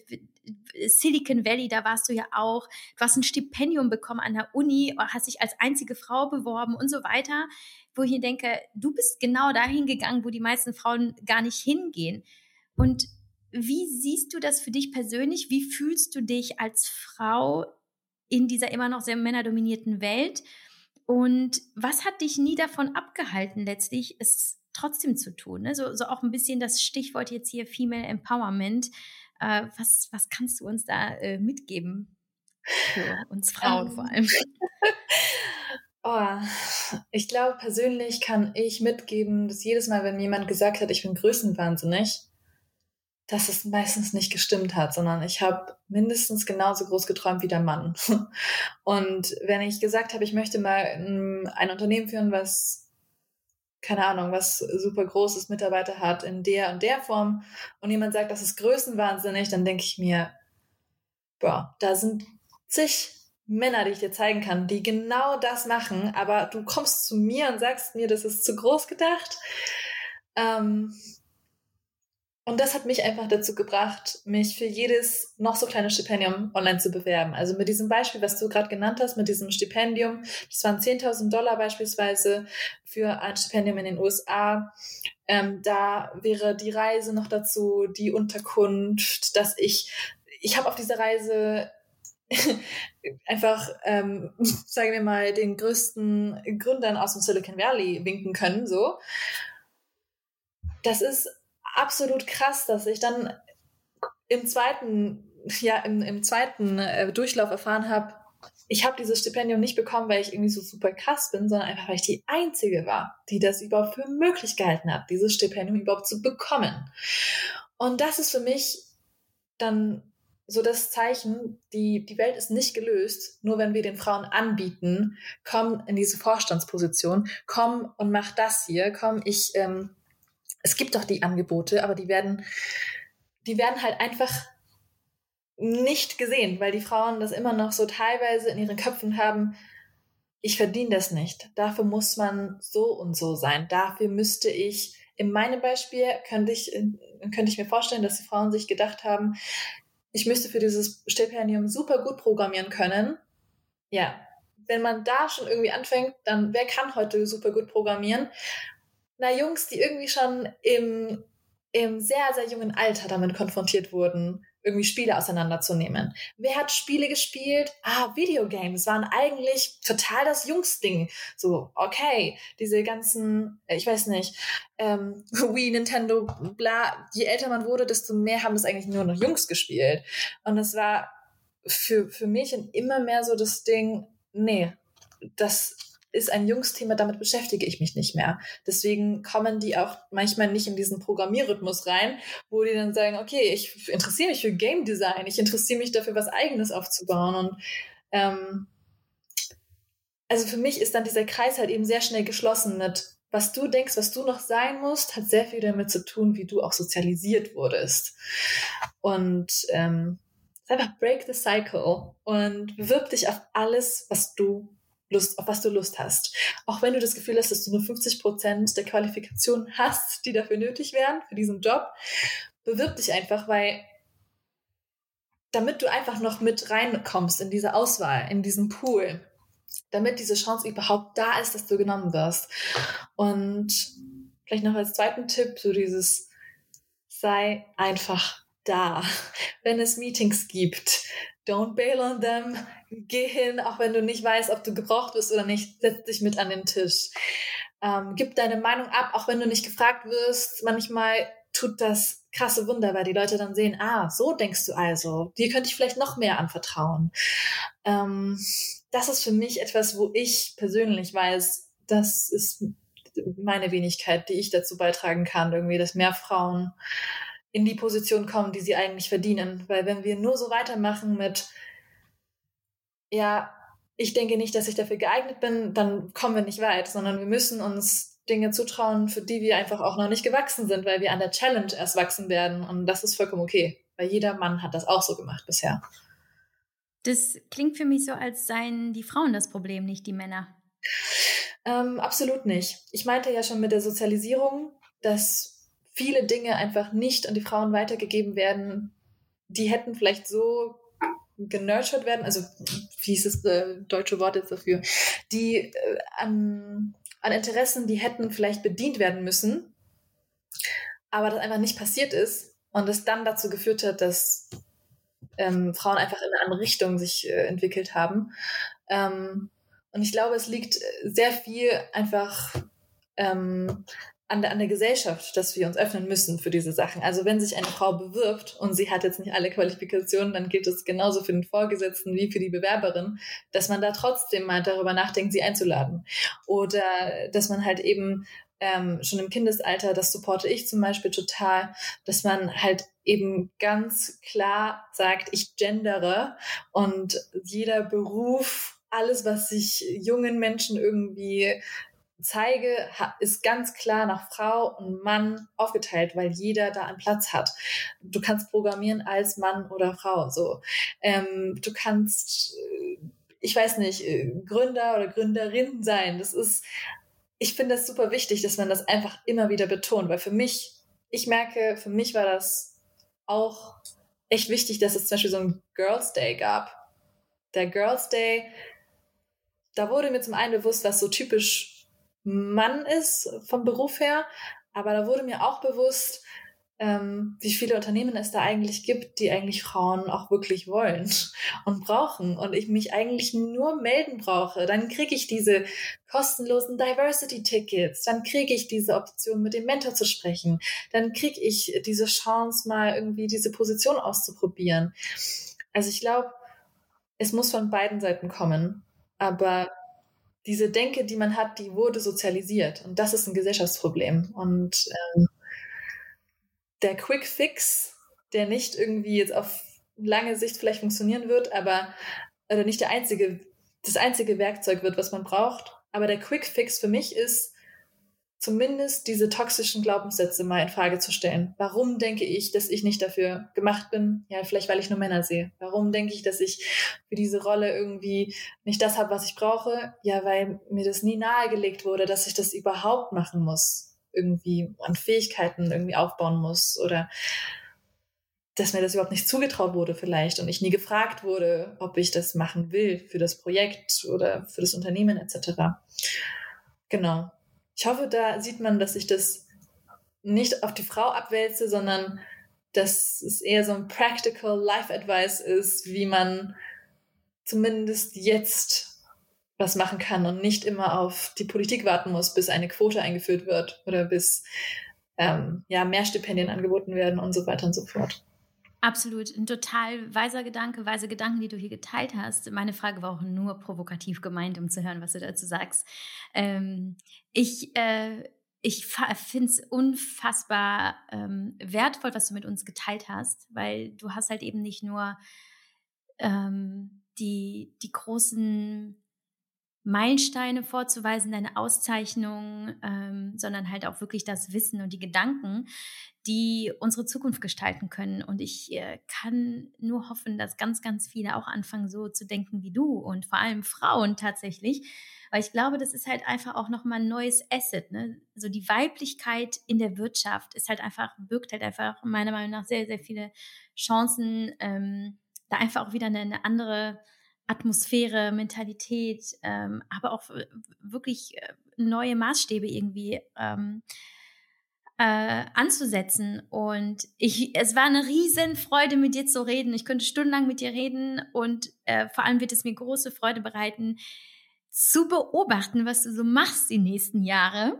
Silicon Valley, da warst du ja auch. Du hast ein Stipendium bekommen an der Uni, hast dich als einzige Frau beworben und so weiter. Wo ich mir denke, du bist genau dahin gegangen, wo die meisten Frauen gar nicht hingehen. Und wie siehst du das für dich persönlich? Wie fühlst du dich als Frau in dieser immer noch sehr männerdominierten Welt? Und was hat dich nie davon abgehalten, letztlich es trotzdem zu tun? Ne? So, so auch ein bisschen das Stichwort jetzt hier Female Empowerment. Äh, was, was kannst du uns da äh, mitgeben? Für uns Frauen vor allem. Oh, ich glaube, persönlich kann ich mitgeben, dass jedes Mal, wenn jemand gesagt hat, ich bin größenwahnsinnig, dass es meistens nicht gestimmt hat, sondern ich habe mindestens genauso groß geträumt wie der Mann. Und wenn ich gesagt habe, ich möchte mal ein Unternehmen führen, was, keine Ahnung, was super großes Mitarbeiter hat in der und der Form und jemand sagt, das ist größenwahnsinnig, dann denke ich mir, boah, da sind zig Männer, die ich dir zeigen kann, die genau das machen, aber du kommst zu mir und sagst mir, das ist zu groß gedacht. Ähm, und das hat mich einfach dazu gebracht, mich für jedes noch so kleine Stipendium online zu bewerben. Also mit diesem Beispiel, was du gerade genannt hast, mit diesem Stipendium, das waren 10.000 Dollar beispielsweise für ein Stipendium in den USA. Ähm, da wäre die Reise noch dazu, die Unterkunft, dass ich, ich habe auf dieser Reise einfach, ähm, sagen wir mal, den größten Gründern aus dem Silicon Valley winken können, so. Das ist absolut krass, dass ich dann im zweiten, ja, im, im zweiten äh, Durchlauf erfahren habe, ich habe dieses Stipendium nicht bekommen, weil ich irgendwie so super krass bin, sondern einfach, weil ich die Einzige war, die das überhaupt für möglich gehalten hat, dieses Stipendium überhaupt zu bekommen. Und das ist für mich dann so das Zeichen, die, die Welt ist nicht gelöst, nur wenn wir den Frauen anbieten, komm in diese Vorstandsposition, komm und mach das hier, komm, ich ähm, es gibt doch die Angebote, aber die werden, die werden halt einfach nicht gesehen, weil die Frauen das immer noch so teilweise in ihren Köpfen haben, ich verdiene das nicht. Dafür muss man so und so sein. Dafür müsste ich, in meinem Beispiel könnte ich, könnte ich mir vorstellen, dass die Frauen sich gedacht haben, ich müsste für dieses Stipendium super gut programmieren können. Ja, wenn man da schon irgendwie anfängt, dann wer kann heute super gut programmieren? na, Jungs, die irgendwie schon im, im sehr, sehr jungen Alter damit konfrontiert wurden, irgendwie Spiele auseinanderzunehmen. Wer hat Spiele gespielt? Ah, Videogames waren eigentlich total das Jungsding. So, okay, diese ganzen, ich weiß nicht, ähm, Wii, Nintendo, bla, je älter man wurde, desto mehr haben das eigentlich nur noch Jungs gespielt. Und das war für, für Mädchen immer mehr so das Ding, nee, das ist ein Jungsthema, damit beschäftige ich mich nicht mehr. Deswegen kommen die auch manchmal nicht in diesen Programmierrhythmus rein, wo die dann sagen, okay, ich interessiere mich für Game Design, ich interessiere mich dafür, was eigenes aufzubauen. Und ähm, also für mich ist dann dieser Kreis halt eben sehr schnell geschlossen mit, was du denkst, was du noch sein musst, hat sehr viel damit zu tun, wie du auch sozialisiert wurdest. Und ähm, einfach break the cycle und bewirb dich auf alles, was du Lust, auf was du Lust hast. Auch wenn du das Gefühl hast, dass du nur 50 Prozent der Qualifikation hast, die dafür nötig wären, für diesen Job, bewirb dich einfach, weil damit du einfach noch mit reinkommst in diese Auswahl, in diesen Pool, damit diese Chance überhaupt da ist, dass du genommen wirst. Und vielleicht noch als zweiten Tipp, so dieses sei einfach da, wenn es Meetings gibt. Don't bail on them. Geh hin, auch wenn du nicht weißt, ob du gebraucht wirst oder nicht. Setz dich mit an den Tisch. Ähm, gib deine Meinung ab, auch wenn du nicht gefragt wirst. Manchmal tut das krasse Wunder, weil die Leute dann sehen, ah, so denkst du also. Dir könnte ich vielleicht noch mehr anvertrauen. Ähm, das ist für mich etwas, wo ich persönlich weiß, das ist meine Wenigkeit, die ich dazu beitragen kann, irgendwie, dass mehr Frauen in die Position kommen, die sie eigentlich verdienen. Weil wenn wir nur so weitermachen mit, ja, ich denke nicht, dass ich dafür geeignet bin, dann kommen wir nicht weit, sondern wir müssen uns Dinge zutrauen, für die wir einfach auch noch nicht gewachsen sind, weil wir an der Challenge erst wachsen werden. Und das ist vollkommen okay, weil jeder Mann hat das auch so gemacht bisher. Das klingt für mich so, als seien die Frauen das Problem, nicht die Männer. Ähm, absolut nicht. Ich meinte ja schon mit der Sozialisierung, dass viele Dinge einfach nicht an die Frauen weitergegeben werden. Die hätten vielleicht so genurtured werden, also wie ist das äh, deutsche Wort jetzt dafür, die äh, an, an Interessen, die hätten vielleicht bedient werden müssen, aber das einfach nicht passiert ist und es dann dazu geführt hat, dass ähm, Frauen einfach in eine andere Richtung sich äh, entwickelt haben. Ähm, und ich glaube, es liegt sehr viel einfach ähm, an, der, an der Gesellschaft, dass wir uns öffnen müssen für diese Sachen. Also wenn sich eine Frau bewirbt und sie hat jetzt nicht alle Qualifikationen, dann gilt es genauso für den Vorgesetzten wie für die Bewerberin, dass man da trotzdem mal darüber nachdenkt, sie einzuladen. Oder dass man halt eben ähm, schon im Kindesalter, das supporte ich zum Beispiel total, dass man halt eben ganz klar sagt, ich gendere und jeder Beruf, alles, was sich jungen Menschen irgendwie zeige, ist ganz klar nach Frau und Mann aufgeteilt, weil jeder da einen Platz hat. Du kannst programmieren als Mann oder Frau, so. Ähm, du kannst, äh, ich weiß nicht, äh, Gründer oder Gründerin sein. Das ist ich finde es super wichtig, dass man das einfach immer wieder betont, weil für mich, ich merke, für mich war das auch echt wichtig, dass es zum Beispiel so ein Girls Day gab. Der Girls Day, da wurde mir zum einen bewusst, was so typisch Mann ist vom Beruf her, aber da wurde mir auch bewusst, ähm, wie viele Unternehmen es da eigentlich gibt, die eigentlich Frauen auch wirklich wollen und brauchen. Und ich mich eigentlich nur melden brauche, dann kriege ich diese kostenlosen Diversity-Tickets, dann kriege ich diese Option, mit dem Mentor zu sprechen, dann kriege ich diese Chance, mal irgendwie diese Position auszuprobieren. Also ich glaube, es muss von beiden Seiten kommen, aber diese Denke, die man hat, die wurde sozialisiert und das ist ein Gesellschaftsproblem und ähm, der Quick Fix, der nicht irgendwie jetzt auf lange Sicht vielleicht funktionieren wird, aber oder nicht der einzige, das einzige Werkzeug wird, was man braucht. Aber der Quick Fix für mich ist, zumindest diese toxischen Glaubenssätze mal in Frage zu stellen. Warum denke ich, dass ich nicht dafür gemacht bin? Ja, vielleicht weil ich nur Männer sehe. Warum denke ich, dass ich für diese Rolle irgendwie nicht das habe, was ich brauche? Ja, weil mir das nie nahegelegt wurde, dass ich das überhaupt machen muss irgendwie an Fähigkeiten irgendwie aufbauen muss oder dass mir das überhaupt nicht zugetraut wurde vielleicht und ich nie gefragt wurde, ob ich das machen will für das Projekt oder für das Unternehmen etc. Genau. Ich hoffe, da sieht man, dass ich das nicht auf die Frau abwälze, sondern dass es eher so ein practical Life Advice ist, wie man zumindest jetzt was machen kann und nicht immer auf die Politik warten muss, bis eine Quote eingeführt wird oder bis ähm, ja, mehr Stipendien angeboten werden und so weiter und so fort. Absolut, ein total weiser Gedanke, weise Gedanken, die du hier geteilt hast. Meine Frage war auch nur provokativ gemeint, um zu hören, was du dazu sagst. Ähm, ich äh, ich finde es unfassbar ähm, wertvoll, was du mit uns geteilt hast, weil du hast halt eben nicht nur ähm, die, die großen Meilensteine vorzuweisen, deine Auszeichnungen, ähm, sondern halt auch wirklich das Wissen und die Gedanken, die unsere Zukunft gestalten können. Und ich äh, kann nur hoffen, dass ganz, ganz viele auch anfangen, so zu denken wie du und vor allem Frauen tatsächlich, weil ich glaube, das ist halt einfach auch nochmal ein neues Asset. Ne? So die Weiblichkeit in der Wirtschaft ist halt einfach, birgt halt einfach meiner Meinung nach sehr, sehr viele Chancen, ähm, da einfach auch wieder eine, eine andere Atmosphäre, Mentalität, ähm, aber auch wirklich äh, neue Maßstäbe irgendwie ähm, äh, anzusetzen. Und ich, es war eine riesen Freude, mit dir zu reden. Ich könnte stundenlang mit dir reden und äh, vor allem wird es mir große Freude bereiten, zu beobachten, was du so machst die nächsten Jahre.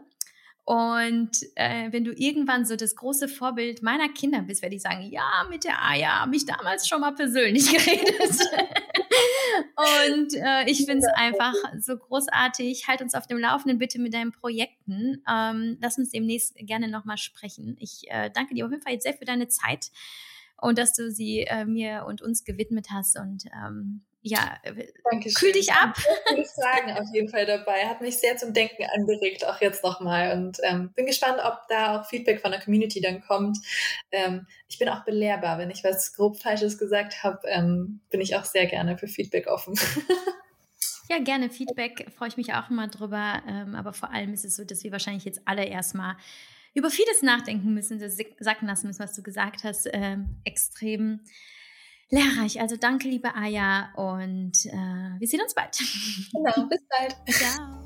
Und äh, wenn du irgendwann so das große Vorbild meiner Kinder bist, werde ich sagen, ja, mit der Aya habe ich damals schon mal persönlich geredet. und äh, ich finde es einfach so großartig. Halt uns auf dem Laufenden bitte mit deinen Projekten. Ähm, lass uns demnächst gerne nochmal sprechen. Ich äh, danke dir auf jeden Fall jetzt sehr für deine Zeit und dass du sie äh, mir und uns gewidmet hast. Und ähm, ja, äh, Dankeschön. kühl dich ab. Viele Fragen auf jeden Fall dabei. Hat mich sehr zum Denken angeregt, auch jetzt nochmal. Und ähm, bin gespannt, ob da auch Feedback von der Community dann kommt. Ähm, ich bin auch belehrbar. Wenn ich was grob Falsches gesagt habe, ähm, bin ich auch sehr gerne für Feedback offen. Ja, gerne Feedback, freue ich mich auch immer drüber. Ähm, aber vor allem ist es so, dass wir wahrscheinlich jetzt alle erstmal über vieles nachdenken müssen, das sacken lassen müssen, was du gesagt hast. Ähm, extrem lehrreich. Also danke, liebe Aya, und äh, wir sehen uns bald. Genau, bis bald. Ciao.